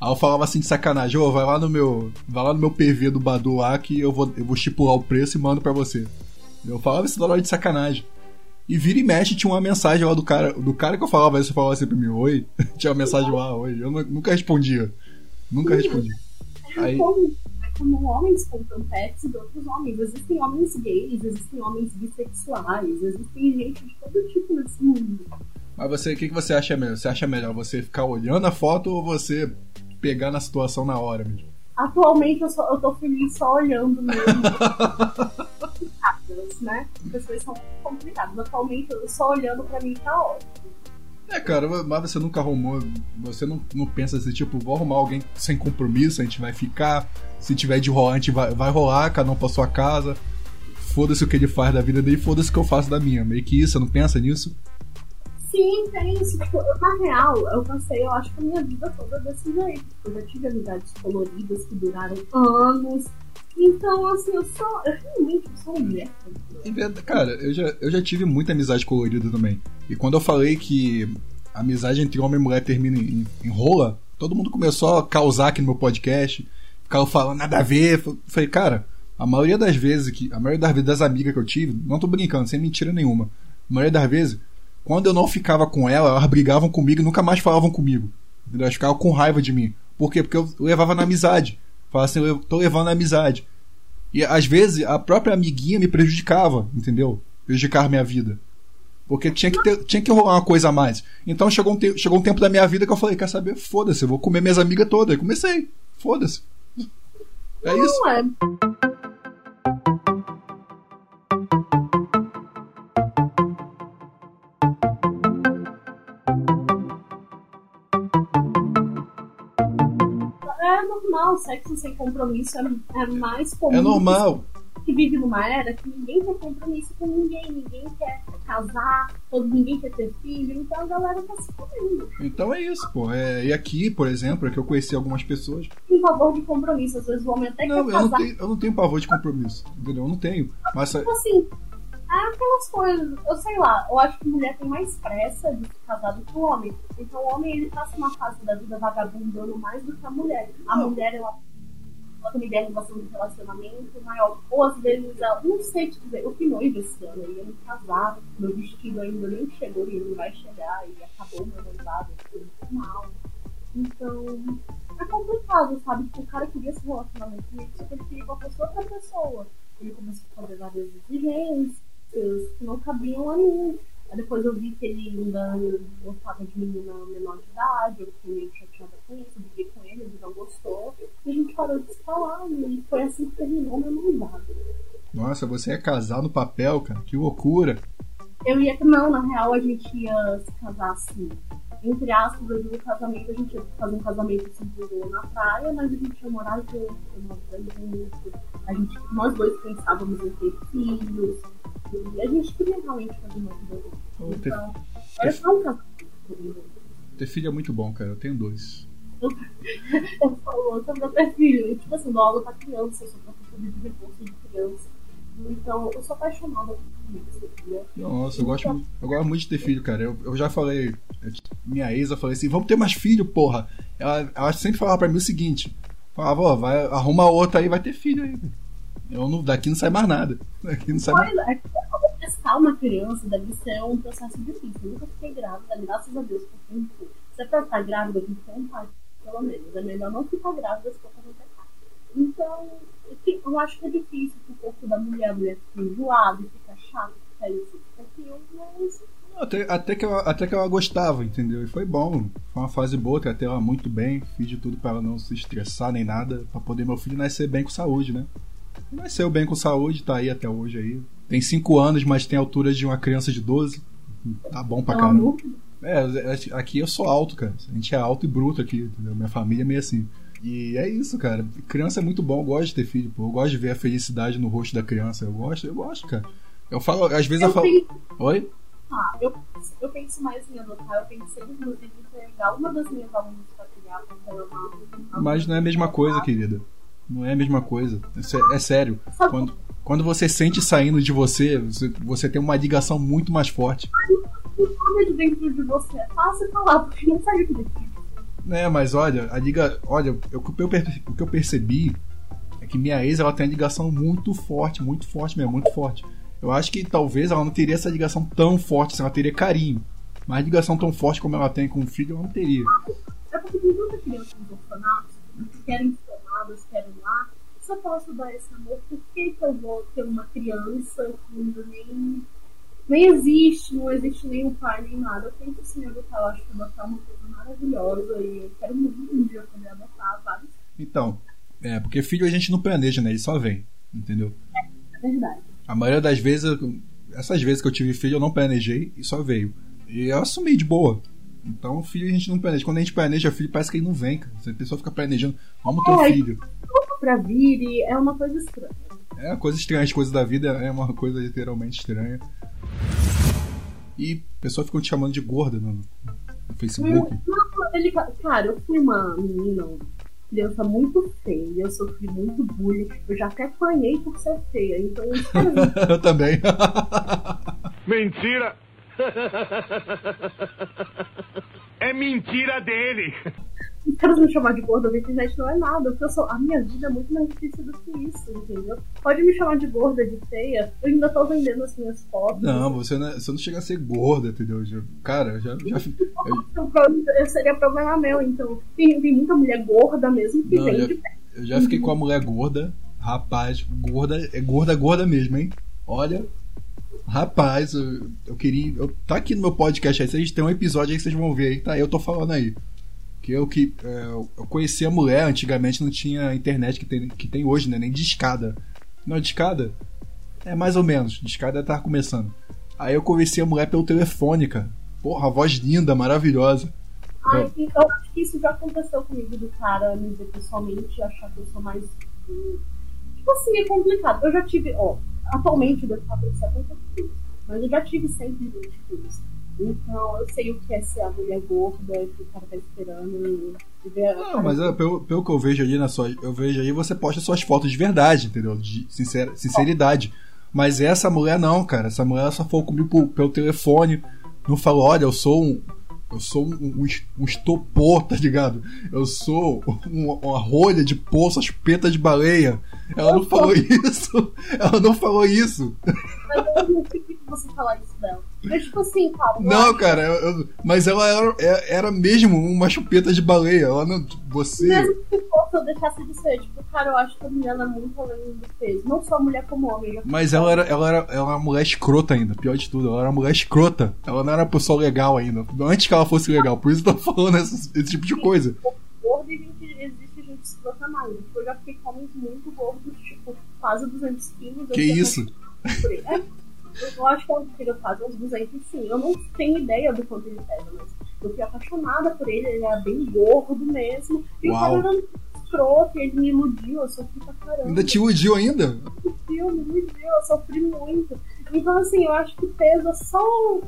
Aí eu falava assim de sacanagem, ô, vai lá no meu. Vai lá no meu PV do Badu lá que eu vou, eu vou estipular o preço e mando pra você. Eu falava isso toda hora de sacanagem. E vira e mexe, tinha uma mensagem lá do cara. Do cara que eu falava isso, falava assim pra mim, oi. tinha uma mensagem lá, oi. Eu nu- nunca respondia. Nunca respondia. Aí, Como, é como homens compram pets de outros homens. Existem homens gays, existem homens bissexuais, existem gente de todo tipo nesse mundo. Mas você, o que, que você acha melhor? Você acha melhor você ficar olhando a foto ou você pegar na situação na hora mesmo? Atualmente eu, só, eu tô feliz só olhando mesmo. complicadas, né? As pessoas são muito complicadas. Atualmente eu só olhando pra mim tá ótimo. É, cara, mas você nunca arrumou. Você não, não pensa assim, tipo, vou arrumar alguém sem compromisso, a gente vai ficar. Se tiver de rolar, a gente vai, vai rolar, cada um pra sua casa. Foda-se o que ele faz da vida dele, foda-se o que eu faço da minha. Meio que isso, você não pensa nisso? Sim, tem isso. Tipo, eu, na real, eu passei, eu acho que a minha vida toda desse jeito. Eu já tive amizades coloridas que duraram anos. Então, assim, eu sou. Eu realmente sou mulher. E, verdade, Cara, eu já, eu já tive muita amizade colorida também. E quando eu falei que a amizade entre homem e mulher termina em, em rola, todo mundo começou a causar aqui no meu podcast. Ficava falando nada a ver. Eu Falei, cara, a maioria das vezes que. A maioria das vezes das amigas que eu tive, não tô brincando, sem mentira nenhuma. A maioria das vezes, quando eu não ficava com ela, elas brigavam comigo e nunca mais falavam comigo. Entendeu? Elas ficavam com raiva de mim. Por quê? Porque eu levava na amizade. Falava assim, eu tô levando na amizade. E às vezes a própria amiguinha me prejudicava, entendeu? Prejudicar minha vida. Porque tinha que, ter, tinha que rolar uma coisa a mais. Então chegou um, te- chegou um tempo da minha vida que eu falei, quer saber? Foda-se, eu vou comer minhas amigas todas. E comecei. Foda-se. É isso. Normal, sexo sem compromisso é, é mais comum. É normal. Que vive numa era que ninguém quer compromisso com ninguém, ninguém quer casar, todo, ninguém quer ter filho, então a galera tá se comendo. Então é isso, pô. É, e aqui, por exemplo, é que eu conheci algumas pessoas. Em favor de compromisso, às vezes o homem até Não, quer eu não, casar. tenho, eu não tenho pavor de compromisso. Entendeu? Eu não tenho. Mas Tipo assim, aquelas coisas, eu sei lá, eu acho que mulher tem mais pressa de se casar do que o homem. Então o homem ele passa uma fase da vida vagabundando mais do que a mulher. A Não. mulher ela, ela tem uma idealização de relacionamento maior. Ou às vezes ela, não sei te dizer, eu fui noiva esse ano, eu ia me casar, meu vestido ainda nem chegou e ele vai chegar e acabou meu noivado, foi muito mal. Então, é complicado, sabe? Tipo, o cara queria se relacionar muito comigo, só que ele queria com a pessoa outra pessoa. Ele começou a fazer várias exigências que não cabiam a mim. Aí depois eu vi que ele ainda gostava de menina menor de idade, eu fiquei meio chateada com isso, briguei com ele, ele não gostou. E a gente parou de se falar, e foi assim que terminou meu noivado. Nossa, você é casar no papel, cara. Que loucura. Eu ia. Não, na real a gente ia se casar assim. Entre aspas, eu digo casamento, a gente ia fazer um casamento simples na praia, mas a gente ia morar junto, nós dois juntos. A gente, nós dois pensávamos em ter filhos. E a gente queria realmente fazer uma. Pô, ter, Então, era só um ter filho é muito bom, cara. Eu tenho dois. Eu falo, eu também ter filho. Tipo assim, dou aula pra criança, eu sou professora de reforço de criança. Então, eu sou apaixonada por entendeu? Nossa, eu gosto, muito- eu gosto muito de ter filho, cara. Eu, eu já falei, minha ex, eu falei assim, vamos ter mais filho, porra. Ela, ela sempre falava pra mim o seguinte: falava, ó, vai, arruma outra aí, vai ter filho aí. Eu não, daqui não sai mais nada. Daqui não sai mais. É testar uma criança deve ser um processo difícil. Eu nunca fiquei grávida, graças a Deus, porque fui. Se é pra estar grávida, ter um pai, pelo menos. É melhor não ficar grávida se for pra não pai. Então, eu eu acho que é difícil pro corpo da mulher, a mulher fica enjoada e fica chata, fica isso, aquilo, mas Até, até, que ela, até que ela gostava, entendeu? E foi bom. Foi uma fase boa, tratei ela muito bem. Fiz de tudo pra ela não se estressar nem nada. Pra poder meu filho nascer bem com saúde, né? Nasceu bem com saúde, tá aí até hoje aí. Tem 5 anos, mas tem a altura de uma criança de 12. Tá bom pra é caramba. É, aqui eu sou alto, cara. A gente é alto e bruto aqui, entendeu? Minha família é meio assim. E é isso, cara. Criança é muito bom, eu gosto de ter filho, pô. Eu gosto de ver a felicidade no rosto da criança. Eu gosto, eu gosto, cara. Eu falo, às vezes eu, Eu falo. tenho Oi? Ah, eu, eu penso mais em adotar. Eu pensei, em pegar uma das minhas alunas pra criar, porque é uma. Mas não é a mesma coisa, querida. Não é a mesma coisa. É, é sério. Quando, quando você sente saindo de você, você, você tem uma ligação muito mais forte. o que de dentro de você? É fácil falar, porque não sai de dentro. Né, mas olha, a liga. Olha, eu- o que eu, o que eu percebi é que minha ex ela tem uma ligação muito forte, muito forte mesmo, muito forte. Eu acho que talvez ela não teria essa ligação tão forte, assim, ela teria carinho. Mas ligação tão forte como ela tem com o filho, ela não teria. É porque tem tanta criança nos orfanatos que querem ser amadas, querem lá. Eu posso dar esse amor, por que, que eu vou ter uma criança que ainda nem, nem existe, não existe nem o pai nem nada? Eu tento sim adotar, eu acho que adotar é uma coisa maravilhosa e eu quero muito um dia poder adotar vários. Então, é, porque filho a gente não planeja, né? Ele só vem, entendeu? É verdade. A maioria das vezes, eu- essas vezes que eu tive filho, eu não planejei e só veio. E eu assumi de boa. Então, filho a gente não planeja. Quando a gente planeja filho, parece que ele não vem, cara. A pessoa fica planejando, vamos ter um Ai. filho. Pra vir e é uma coisa estranha. É uma coisa estranha, as coisas da vida é uma coisa literalmente estranha. E a pessoa ficou te chamando de gorda no, no Facebook. Não, ele, cara, eu fui uma menina, uma criança muito feia, eu sofri muito bullying, eu já até apanhei por ser feia, então eu espero Eu também. Mentira! É mentira dele! Os caras me chamar de gorda na internet não é nada, porque eu sou, a minha vida é muito mais difícil do que isso, entendeu? Pode me chamar de gorda, de feia, eu ainda tô vendendo as minhas fotos. Não, você não, é- você não chega a ser gorda, entendeu? Cara, já, já, eu, seria problema meu, então. Tem, tem muita mulher gorda mesmo que Não, vem já- eu já fiquei com a mulher gorda. Rapaz, gorda, é gorda, gorda mesmo, hein? Olha, rapaz, eu, eu queria. Eu, tá aqui no meu podcast aí, vocês tem um episódio aí que vocês vão ver aí, tá? Eu tô falando aí. Que eu que é, eu conheci a mulher, antigamente não tinha internet que tem, que tem hoje, né? Nem de escada. Não, de escada? É mais ou menos, de escada tava começando. Aí eu conheci a mulher pelo telefone, cara. Porra, a voz linda, maravilhosa. Ai, então, acho que isso já aconteceu comigo do cara me ver pessoalmente e achar que eu sou mais. Tipo assim, é complicado. Eu já tive, ó, atualmente eu devo estar com 70 quilos, mas eu já tive 120 quilos. Então eu sei o que é ser a mulher gorda, que o cara tá esperando e ver Não, mas é, pelo, pelo que eu vejo ali na sua. Eu vejo aí, você posta suas fotos de verdade, entendeu? De sincera, sinceridade. Mas essa mulher não, cara. Essa mulher só falou comigo pelo telefone. Não falou, olha, eu sou um. Eu sou um, um, um estopor, tá ligado? Eu sou um- uma rolha de poço, a chupeta de baleia. Ela não falou isso. Ela não falou isso. Mas eu não entendi você falar isso dela. Mas, tipo assim, cara. Não, cara, eu, eu, mas ela era, era mesmo uma chupeta de baleia. Ela não. Tipo, você. Mesmo que fosse, eu deixasse de ser. Tipo, cara, eu acho que a mulher é muito além do peso. Não só mulher como homem. Né? Mas ela era, ela, era, ela era uma mulher escrota ainda. Pior de tudo, ela era uma mulher escrota. Ela não era uma pessoa legal ainda. Antes que ela fosse legal. Por isso eu tô falando esse, esse tipo de coisa. Gordo e explosão. Eu já fiquei com homens muito gordos, tipo, quase 200 quilos. Que isso? É, eu acho que é eu faz uns 200 sim. Eu não tenho ideia do quanto ele pesa, mas eu fiquei apaixonada por ele, ele era bem gordo mesmo. E Uau. o cara era escroto, ele me iludiu, eu sofri pra caramba. Ainda te iludiu ainda? Me iludiu, me iludiu, eu sofri muito. Então, assim, eu acho que pesa só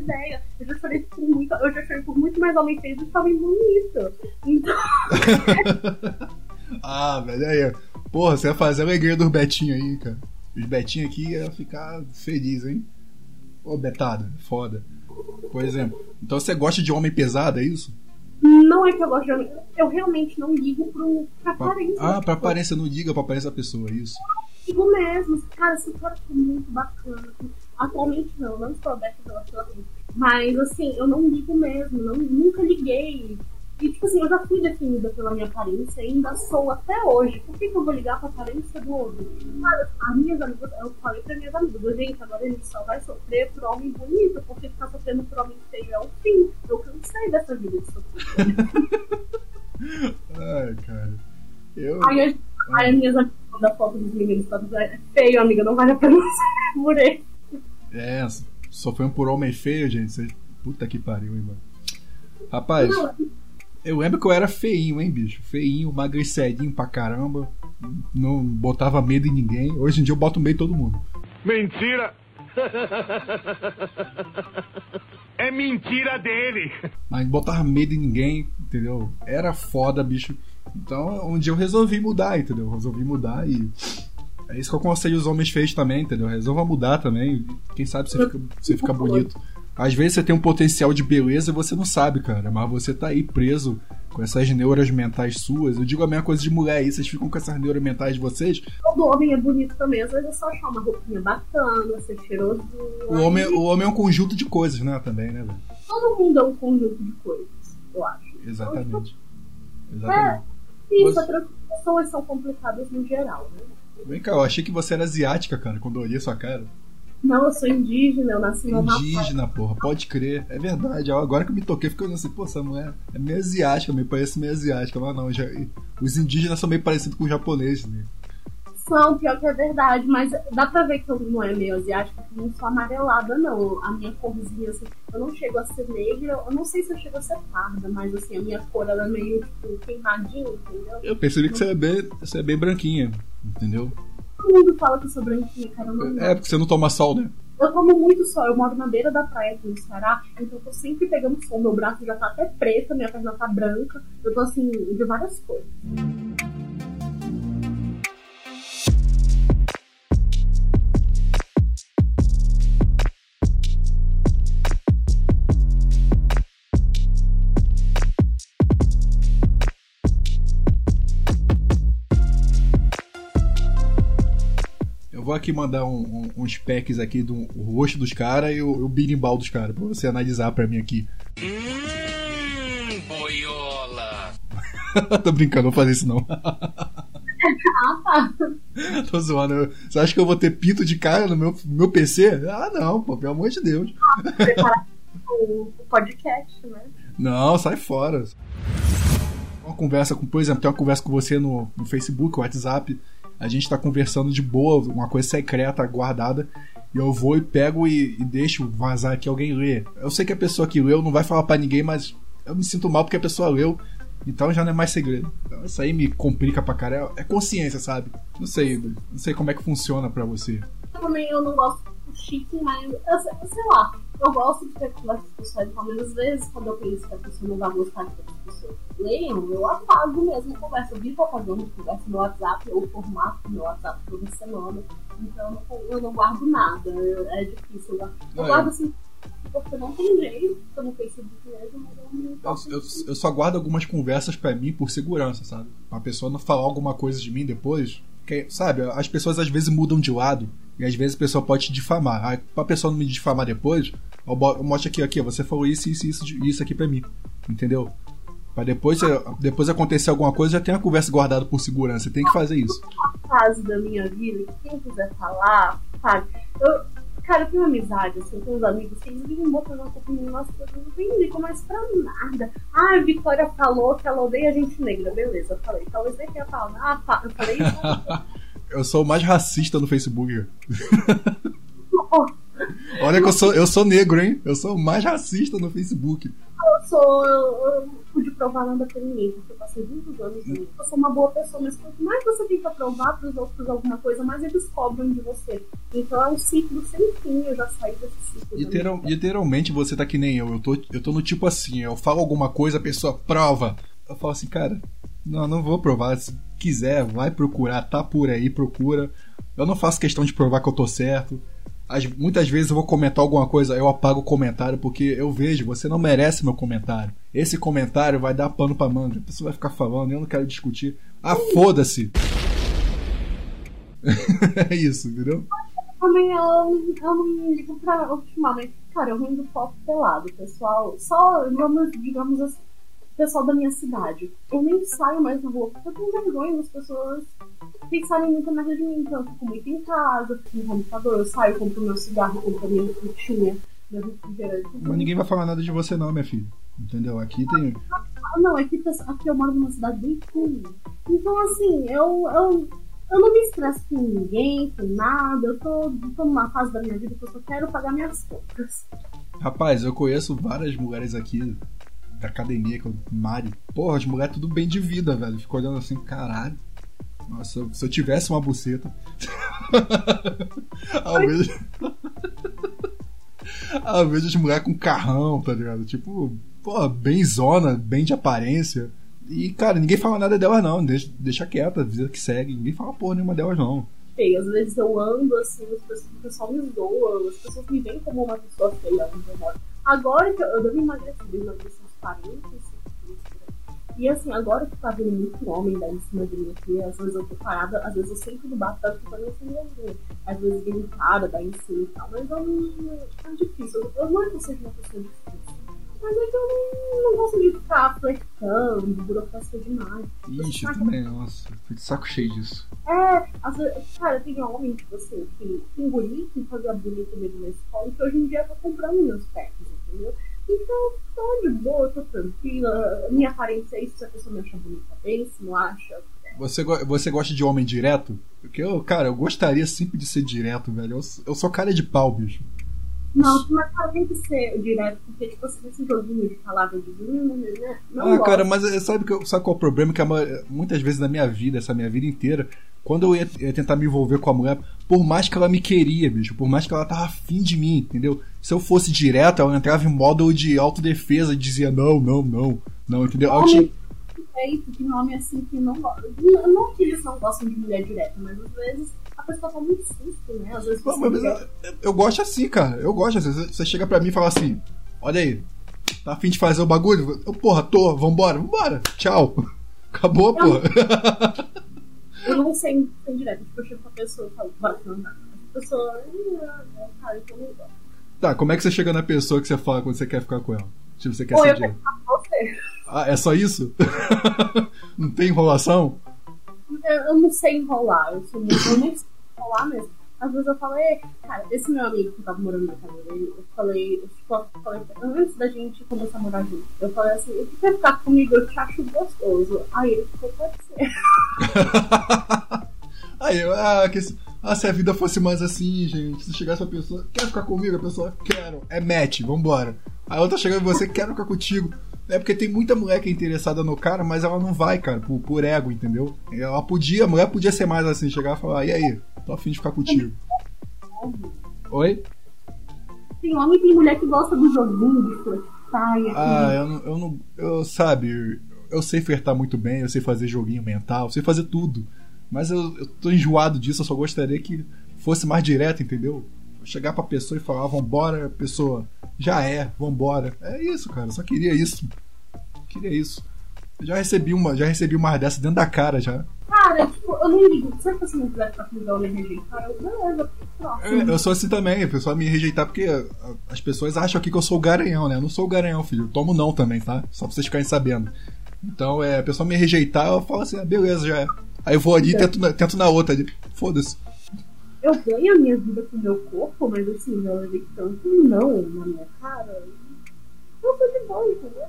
ideia. Eu já chorei por muito, eu já chorei por muito mais homem feio do que homem bonito. Então, Ah, velho, aí. Porra, você ia fazer a alegria dos Betinho aí, cara. Os Betinho aqui iam ficar felizes, hein? Ô, Betada, foda. Por exemplo, então você gosta de homem pesado, é isso? não é que eu gosto de homem. Eu realmente não ligo pro, pra aparência. ah, pra aparência, não liga pra aparência da pessoa, é isso. Digo mesmo. Cara, esse cara foi muito bacana. Atualmente não, não estou aberta pela relacionamento. Mas assim, eu não ligo mesmo, não, nunca liguei. E tipo assim, eu já fui definida pela minha aparência e ainda sou até hoje. Por que, que eu vou ligar pra aparência do outro? Cara, as minhas amigas, eu falei pra minhas amigas, gente, agora ele só vai sofrer por homem bonito, porque ficar sofrendo por homem feio é o fim. Eu cansei dessa vida de sofrer. Ai, cara. Eu. Aí, as- aí as minhas amigas mandam foto dos meninos é feio, amiga, não vale a pena por ele. É, sofrendo por homem feio, gente. Você... Puta que pariu, hein, mano. Rapaz, Não, eu lembro que eu era feinho, hein, bicho? Feinho, magricedinho pra caramba. Não botava medo em ninguém. Hoje em dia eu boto medo em todo mundo. Mentira! É mentira dele! Mas não botava medo em ninguém, entendeu? Era foda, bicho. Então, um dia eu resolvi mudar, entendeu? Resolvi mudar e. É isso que eu aconselho os homens feios também, entendeu? Resolva mudar também. Quem sabe você fica, você fica bonito. Às vezes você tem um potencial de beleza e você não sabe, cara. Mas você tá aí preso com essas neuras mentais suas. Eu digo a mesma coisa de mulher aí. Vocês ficam com essas neuras mentais de vocês. Todo homem é bonito também. Às vezes é só achar uma roupinha bacana, ser cheiroso. O homem, o homem é um conjunto de coisas, né? Também, né, velho? Todo mundo é um conjunto de coisas, eu acho. Exatamente. É, Exatamente. isso, Você- outras pessoas são complicadas no geral, né? Vem cá, eu achei que você era asiática, cara, quando eu olhei sua cara. Não, eu sou indígena, eu nasci no Amapá. Indígena, porra, pode crer. É verdade. Agora que eu me toquei, fiquei olhando assim, pô, essa mulher é meio asiática, me parece meio asiática. Mas não, já, os indígenas são meio parecidos com os japoneses, né? São, pior que é verdade, mas dá pra ver que eu não é meio asiática, porque eu não sou amarelada, não. A minha corzinha, assim, eu não chego a ser negra, eu não sei se eu chego a ser parda, mas assim, a minha cor ela é meio tipo, queimadinha, entendeu? Eu percebi que você é bem, você é bem branquinha, entendeu? Todo mundo fala que eu sou branquinha, cara, É, porque você não toma sol, né? Eu tomo muito sol, eu moro na beira da praia aqui no Ceará, então eu tô sempre pegando sol. Meu braço já tá até preto, minha perna tá branca. Eu tô assim, de várias cores. Vou aqui mandar um- um- uns packs aqui do rosto dos caras e o, o birimbau dos caras, pra você analisar pra mim aqui. Hum, boiola. Tô brincando, não vou fazer isso não. Ah, tá. Tô zoando. Você acha que eu vou ter pinto de cara no meu, meu PC? Ah, não, pô, pelo amor de Deus. Preparar o, o podcast, né? Não, sai fora. Uma conversa com, por exemplo, tem uma conversa com você no, no Facebook, WhatsApp. A gente tá conversando de boa, uma coisa secreta, guardada. E eu vou e pego e, e deixo vazar aqui alguém ler. Eu sei que a pessoa que leu não vai falar pra ninguém, mas eu me sinto mal porque a pessoa leu. Então já não é mais segredo. Então isso aí me complica pra cara. É, consciência, sabe? Não sei, não sei como é que funciona pra você. Também eu não gosto do chique, mas eu, sei lá. Eu gosto de ter conversas pessoais, pelo menos às vezes, quando eu penso que a pessoa não vai gostar que as pessoas leiam, eu apago mesmo a conversa. Eu vivo apagando conversa no WhatsApp, eu formato no WhatsApp toda semana. Então eu não, eu não guardo nada. Eu- É difícil. Eu, guardo- eu É. guardo assim, porque não tem jeito, tô no Facebook mesmo, mas eu não Eu, eu, eu só guardo algumas conversas pra mim por segurança, sabe? Pra pessoa não falar alguma coisa de mim depois. Sabe, as pessoas às vezes mudam de lado e às vezes a pessoa pode te difamar. Aí, pra pessoa não me difamar depois, eu, eu mostro aqui, aqui, você falou isso, isso, isso, isso aqui pra mim. Entendeu? Pra depois, depois acontecer alguma coisa, já tem a conversa guardada por segurança. Você tem que fazer isso. fase da minha vida que quem quiser falar, sabe? Eu, cara, eu tenho amizade, assim, com uns amigos que eles vivem botando a culpa em mim, nossa, eu não tenho ligo mais pra nada. Ah, a Vitória falou que ela odeia gente negra, beleza, eu falei. Talvez nem tenha falado, ah, eu falei isso. Eu sou o mais racista no Facebook. Olha que eu sou, eu sou negro, hein? Eu sou o mais racista no Facebook. eu sou, eu, eu não pude provar nada pra ninguém, porque eu passei muitos anos nisso. Eu sou uma boa pessoa, mas quanto mais você tenta provar pros outros alguma coisa, mais eles cobram de você. Então é um ciclo sem fim, eu já saí desse ciclo. Literal- literalmente você tá que nem eu. Eu tô, eu tô no tipo assim, eu falo alguma coisa, a pessoa prova. Eu falo assim, cara, não, não vou provar. Se quiser, vai procurar, tá por aí, procura. Eu não faço questão de provar que eu tô certo. As- muitas vezes eu vou comentar alguma coisa, eu apago o comentário porque eu vejo, você não merece meu comentário. Esse comentário vai dar pano pra manga. A pessoa vai ficar falando, eu não quero discutir. Ah, foda-se! é isso, entendeu? Também eu, eu não ligo pra ultimamente. Cara, eu vendo foto pelado, pessoal. Só, vamos, digamos assim, pessoal da minha cidade. Eu nem saio mais na rua porque eu tenho vergonha das pessoas pensarem muito na de mim. Então eu fico muito em casa, fico no computador, eu saio, compro meu cigarro, compro minha frutinha, meu refrigerante. Mas ninguém vai falar nada de você não, minha filha. Entendeu? Aqui tem. Ah, Não, aqui, aqui eu moro numa cidade bem ruim. Então, assim, eu, eu, eu não me estresso com ninguém, com nada. Eu tô, tô numa fase da minha vida que eu só quero pagar minhas contas. Rapaz, eu conheço várias mulheres aqui da academia, que eu Mari. Porra, as mulheres tudo bem de vida, velho. Fico olhando assim, caralho. Nossa, se eu tivesse uma buceta. Às vezes. Às vezes as mulheres com carrão, tá ligado? Tipo, pô, bem zona, bem de aparência. E, cara, ninguém fala nada delas não. Deixa, deixa quieta, vida que segue. Ninguém fala porra nenhuma delas não. feia. Às vezes eu ando assim, as pessoas, o pessoal me zoa, as pessoas me veem como uma pessoa feia. Agora que eu, eu devo emagrecer, eu emagreci uns 45 quilos por aí. E assim, agora que tá vindo muito homem daí em cima de mim aqui, às vezes eu tô parada, às vezes eu sento no bar, tá ficando assim mesmo. Às vezes vem um cara daí em cima e tal, mas eu não. É difícil. Eu, eu não é que eu seja uma pessoa difícil. Mas é que eu não, não gosto de ficar flertando, burocracia demais. Ixi, eu também, nossa, tô de saco cheio disso. É, às vezes, cara, tem homem, tipo assim, que guri que fazia bonito mesmo na escola e que hoje em dia tá comprando meus packs, entendeu? Então, tô de boa, tô tranquila. Minha aparência é isso, se a pessoa me acha bonita bem, se não acha. Você, go- você gosta de homem direto? Porque eu, cara, eu gostaria sempre de ser direto, velho. Eu, sou- eu sou cara de pau, bicho. Não, mas cara, tem que ser direto, porque, tipo, assim, esse joguinho de palavra de hum, né? Não ah, gosto. cara, mas eh, sabe, que sabe qual é o problema? Que a ma- muitas vezes na minha vida, essa minha vida inteira, quando eu ia, ia tentar me envolver com a mulher, por mais que ela me queria, bicho, por mais que ela tava afim de mim, entendeu? Se eu fosse direto, ela entrava em modo de autodefesa e dizia não, não, não, não, entendeu? Eu tinha- Homem feito, tem homem assim que não gosta. Não, não que eles não gostam de mulher direta, mas às vezes a pessoa toma um susto, né? Às vezes mas eu, eu gosto assim, cara. Eu gosto assim. Você- Você chega pra mim e fala assim: Olha aí, tá afim de fazer o bagulho? Eu, porra, tô, vambora, vambora, tchau. Acabou, porra. Eu não sei ser direto, tipo, eu chego pra pessoa e falo, bora andar. A pessoa, ah, não, cara, então não gosto. Tá, como é que você chega na pessoa que você fala quando você quer ficar com ela? Tipo, você quer Ou ser eu você. Ah, é só isso? não tem enrolação? Eu, eu não sei enrolar, eu sou muito, eu nem sei enrolar mesmo. Às vezes eu falei, cara, esse meu amigo que tava morando na casa dele, eu falei, eu tipo, eu falei, antes da gente começar a morar junto, eu falei assim, eu quer ficar comigo, eu te acho gostoso. Aí ele ficou, pode ser. Aí eu, ah, que ah, se a vida fosse mais assim, gente. Se chegasse uma pessoa, quer ficar comigo? A pessoa, quero. É match, vambora. Aí a outra chega em você, quero ficar contigo. É porque tem muita mulher que é interessada no cara, mas ela não vai, cara, por, por ego, entendeu? Ela podia, a mulher podia ser mais assim, chegar e falar, e aí, tô afim de ficar contigo. Oi? Tem homem e tem mulher que gosta do joguinho de flertar e Ah, eu não, eu não. Eu, sabe, eu sei flertar muito bem, eu sei fazer joguinho mental, eu sei fazer tudo. Mas eu, eu tô enjoado disso, eu só gostaria que fosse mais direto, entendeu? Chegar pra pessoa e falar, ah, vambora, pessoa, já é, vambora. É isso, cara, eu só queria isso. Queria isso. Eu já recebi uma, já recebi uma dessa dentro da cara já. Cara, tipo, eu não ligo. Se a pessoa não quiser ficar comigo, eu me rejeitar, eu, beleza, próximo. É, Eu sou assim também, a pessoa me rejeitar porque as pessoas acham aqui que eu sou o garanhão, né? Eu não sou o garanhão, filho. Eu tomo não também, tá? Só pra vocês ficarem sabendo. Então, é, a pessoa me rejeitar, eu falo assim, ah, beleza, já é. Aí eu vou ali e tento, na- tento na outra ali. Foda-se. Eu ganho a minha vida com o meu corpo, mas assim, eu levei tanto não na minha cara. Eu tô de boa, entendeu?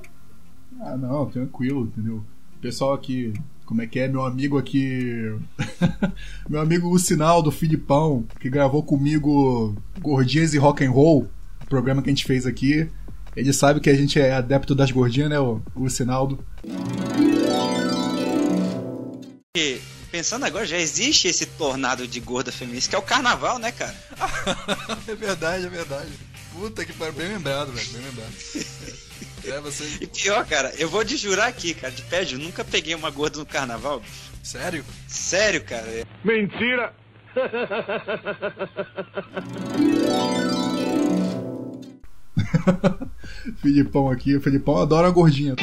Ah, não, tranquilo, entendeu? Pessoal aqui, como é que é? Meu amigo aqui. meu amigo Lucinal do Filipão, que gravou comigo Gordinhas e Rock and Roll, o programa que a gente fez aqui. Ele sabe que a gente é adepto das gordinhas, né, o o Lucinaldo? Porque, pensando agora, já existe esse tornado de gorda feminista que é o carnaval, né, cara? É verdade, é verdade. Puta que pariu, bem lembrado, velho, bem lembrado. É, você. E pior, cara, eu vou te jurar aqui, cara, de pé, eu nunca peguei uma gorda no carnaval. bicho. Sério? Sério, cara. Mentira! Filipão aqui, o Filipão adora a gordinha.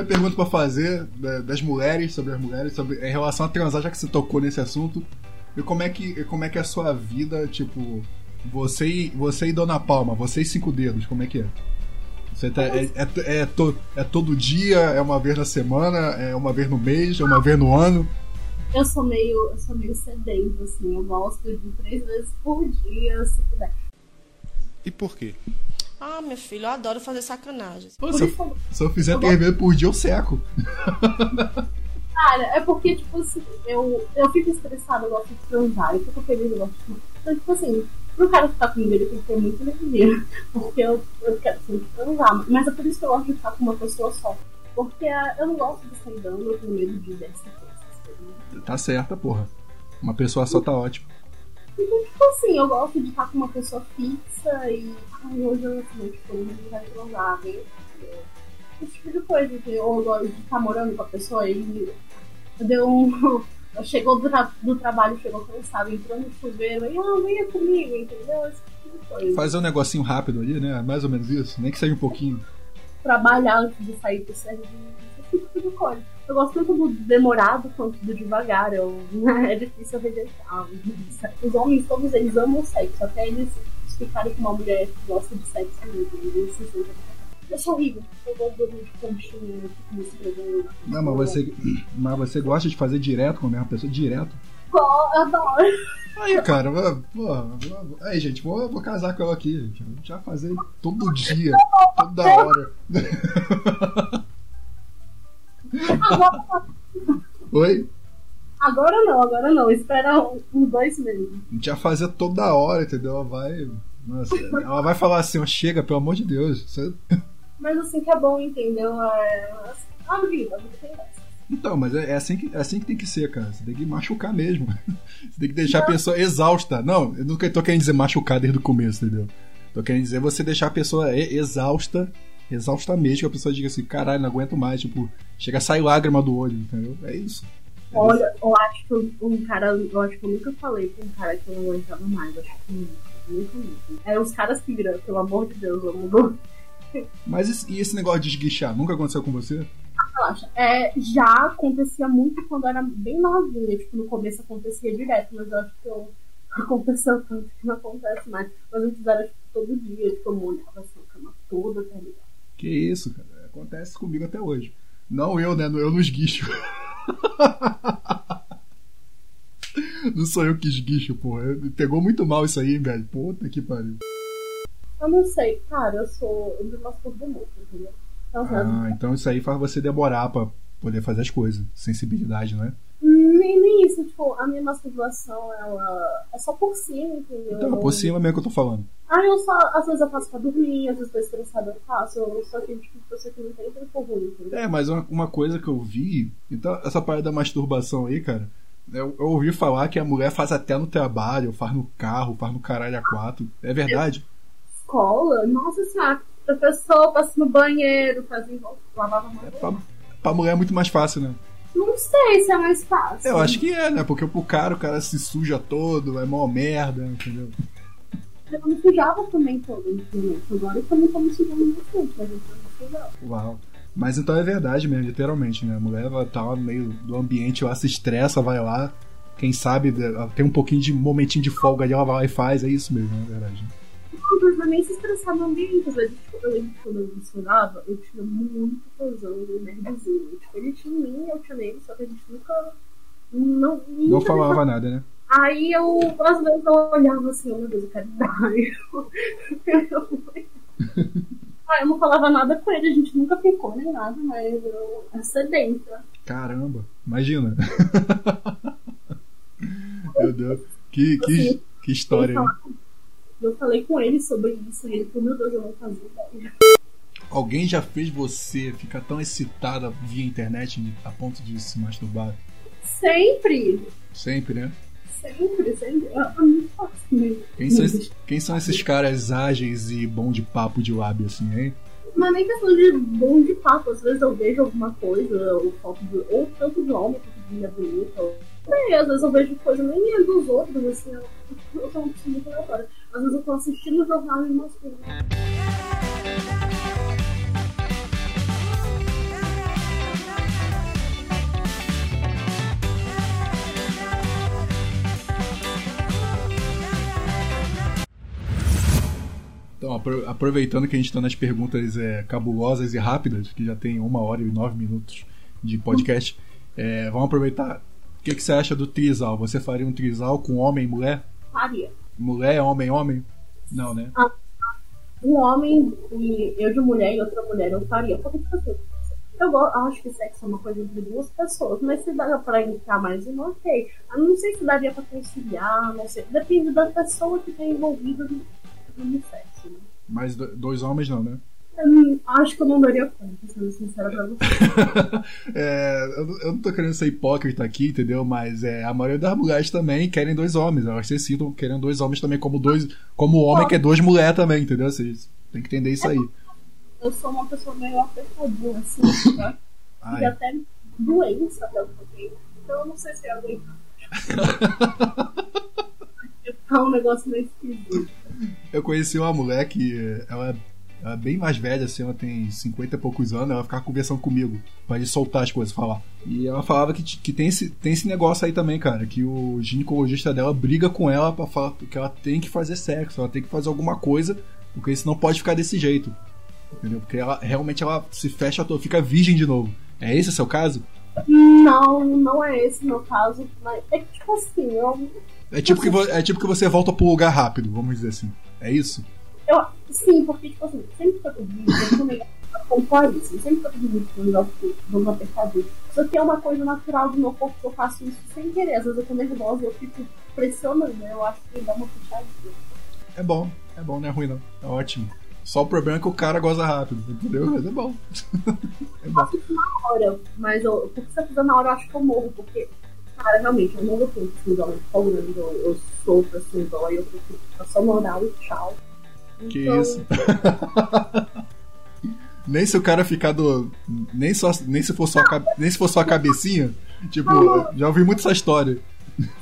Uma pergunta pra fazer da- das mulheres, sobre as mulheres, sobre, em relação a transar, já que você tocou nesse assunto. E como é que, como é, que é a sua vida, tipo, você e, você e Dona Palma, você e cinco dedos, como é que é? Você tá, é, é, é to- é todo dia, é uma vez na semana, é uma vez no mês, é uma vez no ano? Eu sou meio, eu sou meio sedento, assim. Eu gosto de três vezes por dia, se puder. E por quê? Ah, meu filho, eu adoro fazer sacanagem. Pô, Por se, eu, se eu fizer vezes por dia, eu seco. cara, é porque, tipo assim, eu, eu fico estressada, eu gosto de transar. Eu fico feliz, eu gosto de. Então, tipo assim, Pro cara ficar comigo, ele tem que ter muita energia. Porque eu, eu quero sempre transar. Mas é por isso que eu gosto de ficar com uma pessoa só. Porque eu não gosto de sair dando, eu tenho medo de dessa coisa. Tá certa, porra. Uma pessoa só tá ótimo. Então, tipo assim, eu gosto de estar com uma pessoa fixa e. Ai, hoje eu assim, tipo, não vai transar, né? Esse tipo de coisa. Ou eu gosto de estar morando com a pessoa e deu um. Chegou do, tra- do trabalho, chegou cansado, entrou no chuveiro, e ah, venha comigo, entendeu? Esse tipo de coisa. Fazer um negocinho rápido ali, né? Mais ou menos isso. Nem que seja um pouquinho. Trabalhar antes de sair pro serviço, esse tipo de coisa. Eu gosto tanto do demorado quanto do devagar. Eu, é difícil rejeitar. Os homens, todos eles amam sexo, até eles ficarem com uma mulher que gosta de sexo mesmo. Eles se sentem. Eu sou horrível. Eu vou dormir de conchinha, me escrevendo. Não, mas você, mas você gosta de fazer direto com a mesma pessoa? Direto? Eu adoro. Aí, cara, porra, aí, gente, vou, vou casar com ela aqui, gente. Vou Já fazer todo dia, toda hora. Agora, Oi? agora não, agora não. Espera um- uns dois meses. A gente ia fazer toda hora, entendeu? Ela vai. Nossa, ela vai falar assim, chega, pelo amor de Deus. Você- Mas assim que é bom, entendeu? É... A vida, a vida tem dessa. Então, mas é é assim, que, é assim que tem que ser, cara. Você tem que machucar mesmo. Você tem que deixar a pessoa exausta. Não, eu nunca tô querendo dizer machucar desde o começo, entendeu? Tô querendo dizer você deixar a pessoa exausta, exausta mesmo, que a pessoa diga assim, caralho, não aguento mais, tipo, chega a sair lágrima do olho, entendeu? É isso. Olha, eu acho que um cara. Eu acho que eu nunca falei com um cara que eu não aguentava mais. Acho que nunca, nunca, nunca. É os caras que viram, pelo amor de Deus, eu não Mas esse- e esse negócio de esguichar, nunca aconteceu com você? Relaxa. É, já acontecia muito quando eu era bem novinha. Tipo, no começo acontecia direto, mas eu acho que eu, aconteceu tanto que não acontece mais. Mas antes era tipo, todo dia, tipo, eu molhava assim, a cama toda, tá ligado? Que isso, cara. Acontece comigo até hoje. Não eu, né? Eu no esguicho. Não sou eu que esguicho, porra. Me Pegou muito mal isso aí, velho. Puta que pariu. Eu não sei, cara, eu sou. Eu me masturbo muito, entendeu? Então, Ah, então isso aí faz você demorar pra poder fazer as coisas. Sensibilidade, não é? nem, nem isso, tipo, a minha masturbação, ela é só por cima, entendeu? Então, por cima mesmo que eu tô falando. Ah, eu só, às vezes eu faço pra dormir, às vezes tô estressada, eu faço. Eu sou aquele tipo pessoa que não tem tempo ruim, entendeu? É, mas uma, uma coisa que eu vi. Então, essa parte da masturbação aí, cara. Eu, eu ouvi falar que a mulher faz até no trabalho, faz no carro, faz no caralho a quatro. É verdade? Escola, nossa senhora, a pessoa passa no banheiro, faz em volta, lavava a mão. Pra, pra mulher é muito mais fácil, né? Não sei se é mais fácil. Eu acho que é, né? Porque pro cara o cara se suja todo, é mó merda, entendeu? Eu me sujava também todo antigamente. Agora eu também tô me sujando bastante, mas eu não me sujava. Uau. Mas então é verdade mesmo, literalmente, né? A mulher tá lá no meio do ambiente lá, se estressa, vai lá. Quem sabe tem um pouquinho de momentinho de folga ali, ela vai lá e faz, é isso mesmo, é verdade. Não nem se estressar no ambiente. Às vezes, tipo, eu lembro quando eu misturava, eu tinha muito tesão do nerdzinho. Tipo, ele tinha em mim, eu tinha nele, só que a gente nunca. Não, Não nunca falava nada, né? Aí eu, às vezes, eu olhava assim, oh meu Deus, eu quero dar. ah, eu não falava nada com ele, a gente nunca ficou nem nada, mas eu. Sedenta. Caramba, imagina. Meu Deus. Que, que, que história, hein? Eu falei com ele sobre isso e ele falou, meu Deus, eu não fazia ideia. Alguém já fez você ficar tão excitada via internet a ponto de se masturbar? Sempre! Sempre, né? Sempre, sempre. É é mesmo. Quem são, esses, quem são esses caras ágeis e bom de papo de lábio assim, hein? É nem questão de bom de papo. Às vezes eu vejo alguma coisa, ou foto de, ou tanto de homem quanto de mulher bonita. Ou... E às vezes eu vejo coisa nem é dos outros, assim, eu, eu sou muito aleatória. Às vezes eu tô assistindo o jornal e mostro. Então, apro- aproveitando que a gente tá nas perguntas é, cabulosas e rápidas, que já tem uma hora e nove minutos de podcast, é, vamos aproveitar. O que, que você acha do trisal? Você faria um trisal com homem e mulher? Faria. Mulher, homem, homem? Não, né? Um homem e eu de mulher e outra mulher eu faria. Porque, tipo Eu acho que sexo é uma coisa entre duas pessoas, mas se dá pra entrar mais uma, ok. Eu não sei se daria pra conciliar, não sei. Depende da pessoa que tá envolvida no, no sexo, né? Mas do- dois homens não, né? Eu acho que eu não daria conta, sendo sincera pra você. É, eu, não- eu não tô querendo ser hipócrita aqui, entendeu? Mas é, a maioria das mulheres também querem dois homens. Elas se citam querendo dois homens também, como dois. Como o homem quer duas mulheres também, entendeu? Vocês têm que entender isso aí. Eu sou uma pessoa meio apertadinha, assim, tá? E até doença até um pouquinho. Então eu não sei se é aguentar. Tá um negócio meio esquisito. Eu conheci uma mulher que ela, ela é bem mais velha, assim, ela tem 50 e poucos anos, ela ficava conversando comigo, pra gente soltar as coisas, falar. E ela falava que, que tem, esse, tem esse negócio aí também, cara, que o ginecologista dela briga com ela pra falar que ela tem que fazer sexo, ela tem que fazer alguma coisa, porque senão pode ficar desse jeito. Entendeu? Porque ela realmente ela se fecha toda, fica virgem de novo. É esse o seu caso? Não, não é esse o meu caso. Mas é tipo assim, eu. É tipo, que, é tipo que você volta pro lugar rápido, vamos dizer assim. É isso? Eu sim, porque, tipo assim, sempre que eu tô dormindo, eu tô meio pontualíssimo. Sempre que eu tô dormindo, eu dou dou uma apertadinha. Isso aqui é uma coisa natural do meu corpo que eu faço isso sem querer. Às vezes eu tô nervosa e eu fico pressionando, né? Eu acho que dá uma puxadinha. É bom, é bom, não é ruim não. É ótimo. Só o problema é que o cara goza rápido, entendeu? Mas é bom. é bom. faço isso na hora, mas eu, porque se eu fizer na hora, eu acho que eu morro, porque, cara, realmente, eu não dou tempo assim, dói fogando, eu, eu sofro assim, dói, eu ficar só no oral e tchau. Que Então, isso. nem se o cara ficar do. Nem, só, nem, se for só a, nem se for só a cabecinha. Tipo, já ouvi muito essa história.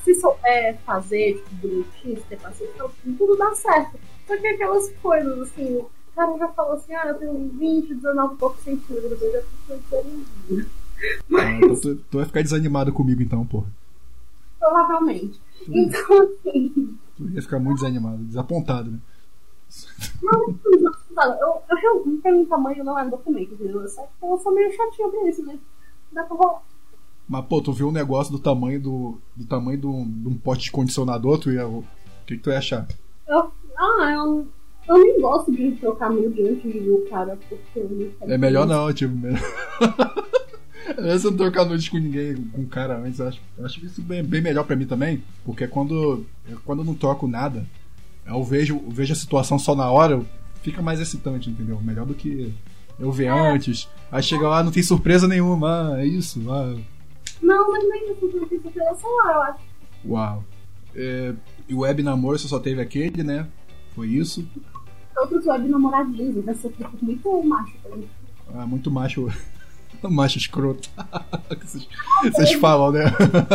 Se souber fazer, tipo, bonitinho, ter paciência, então, tudo dá certo. Só que aquelas coisas, assim, o cara já falou assim, ah, eu tenho 20, 19 e poucos centímetros, eu já fico feliz. Ah, então tu, tu vai ficar desanimado comigo então, porra. Provavelmente. Então, assim, Tu ia ficar muito desanimado, desapontado, né? Não, eu, eu realmente tenho tamanho, não é um documento, entendeu? Só que eu sou meio chatinha pra isso, né? Dá pra rolar. Mas, pô, tu viu um negócio do tamanho do. do tamanho de um, de um pote de condicionador, tu ia. O que, que tu ia achar? Eu, ah, eu, eu nem gosto de trocar meio diante do cara, porque eu não É melhor não, tipo. Melhor... É melhor você não trocar noite com ninguém, com um cara antes. Eu acho, eu acho isso bem, bem melhor pra mim também, porque quando, eu- quando eu não troco nada, eu vejo, eu vejo a situação só na hora, fica mais excitante, entendeu? Melhor do que eu ver antes. Aí chega lá, não tem surpresa nenhuma. Ah, é isso. Ah, Não, mas nem não tem certeza, sei lá, eu acho. uau. É, e o web namoro você só teve aquele, né? Foi isso. Outros web namoradinhos, vai ser muito macho mim. Ah, muito macho. macho escroto. vocês, vocês falam, né?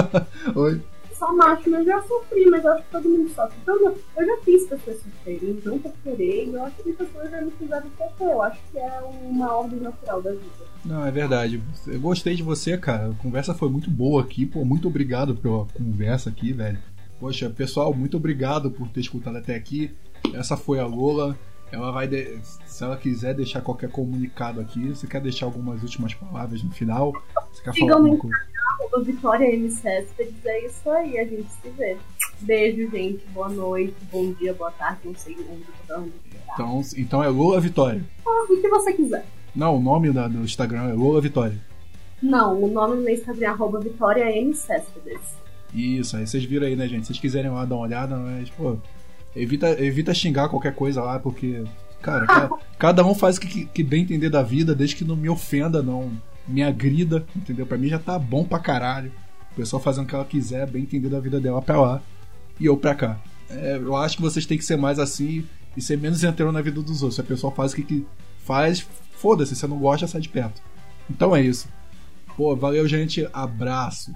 Oi. Só mas eu já sofri, mas eu acho que todo mundo sofre. Então, eu eu já fiz pessoas sofrerem, não por querer, e eu acho que pessoas já me fizeram sofrer. Eu acho que é uma ordem natural da vida. Não, é verdade. Eu gostei de você, cara. A conversa foi muito boa aqui. Pô, muito obrigado pela conversa aqui, velho. Poxa, pessoal, muito obrigado por ter escutado até aqui. Essa foi a Lola. Ela vai. de- Se ela quiser deixar qualquer comunicado aqui, você quer deixar algumas últimas palavras no final? Você quer falar Sigam alguma no coisa? Arroba Vitória M. Céspedes, é isso aí, a gente se vê. Beijo, gente. Boa noite, bom dia, boa tarde, não sei onde tá onde tá. Então, então é Lola Vitória. Ah, o que você quiser. Não, o nome da- do Instagram é Lola Vitória. Não, o nome no Instagram é arroba Vitória M. Céspedes. Isso, aí vocês viram aí, né, gente? Se vocês quiserem lá dar uma olhada, mas, pô, evita, evita xingar qualquer coisa lá, porque, cara, ca- cada um faz o que, que bem entender da vida, desde que não me ofenda, não me agrida, entendeu? Pra mim já tá bom pra caralho. O pessoal fazendo o que ela quiser, bem entender da vida dela pra lá e eu pra cá. É, eu acho que vocês têm que ser mais assim e ser menos inteiro na vida dos outros. Se a pessoa faz o que, que faz, foda-se, se você não gosta, sai de perto. Então é isso. Pô, valeu, gente. Abraço.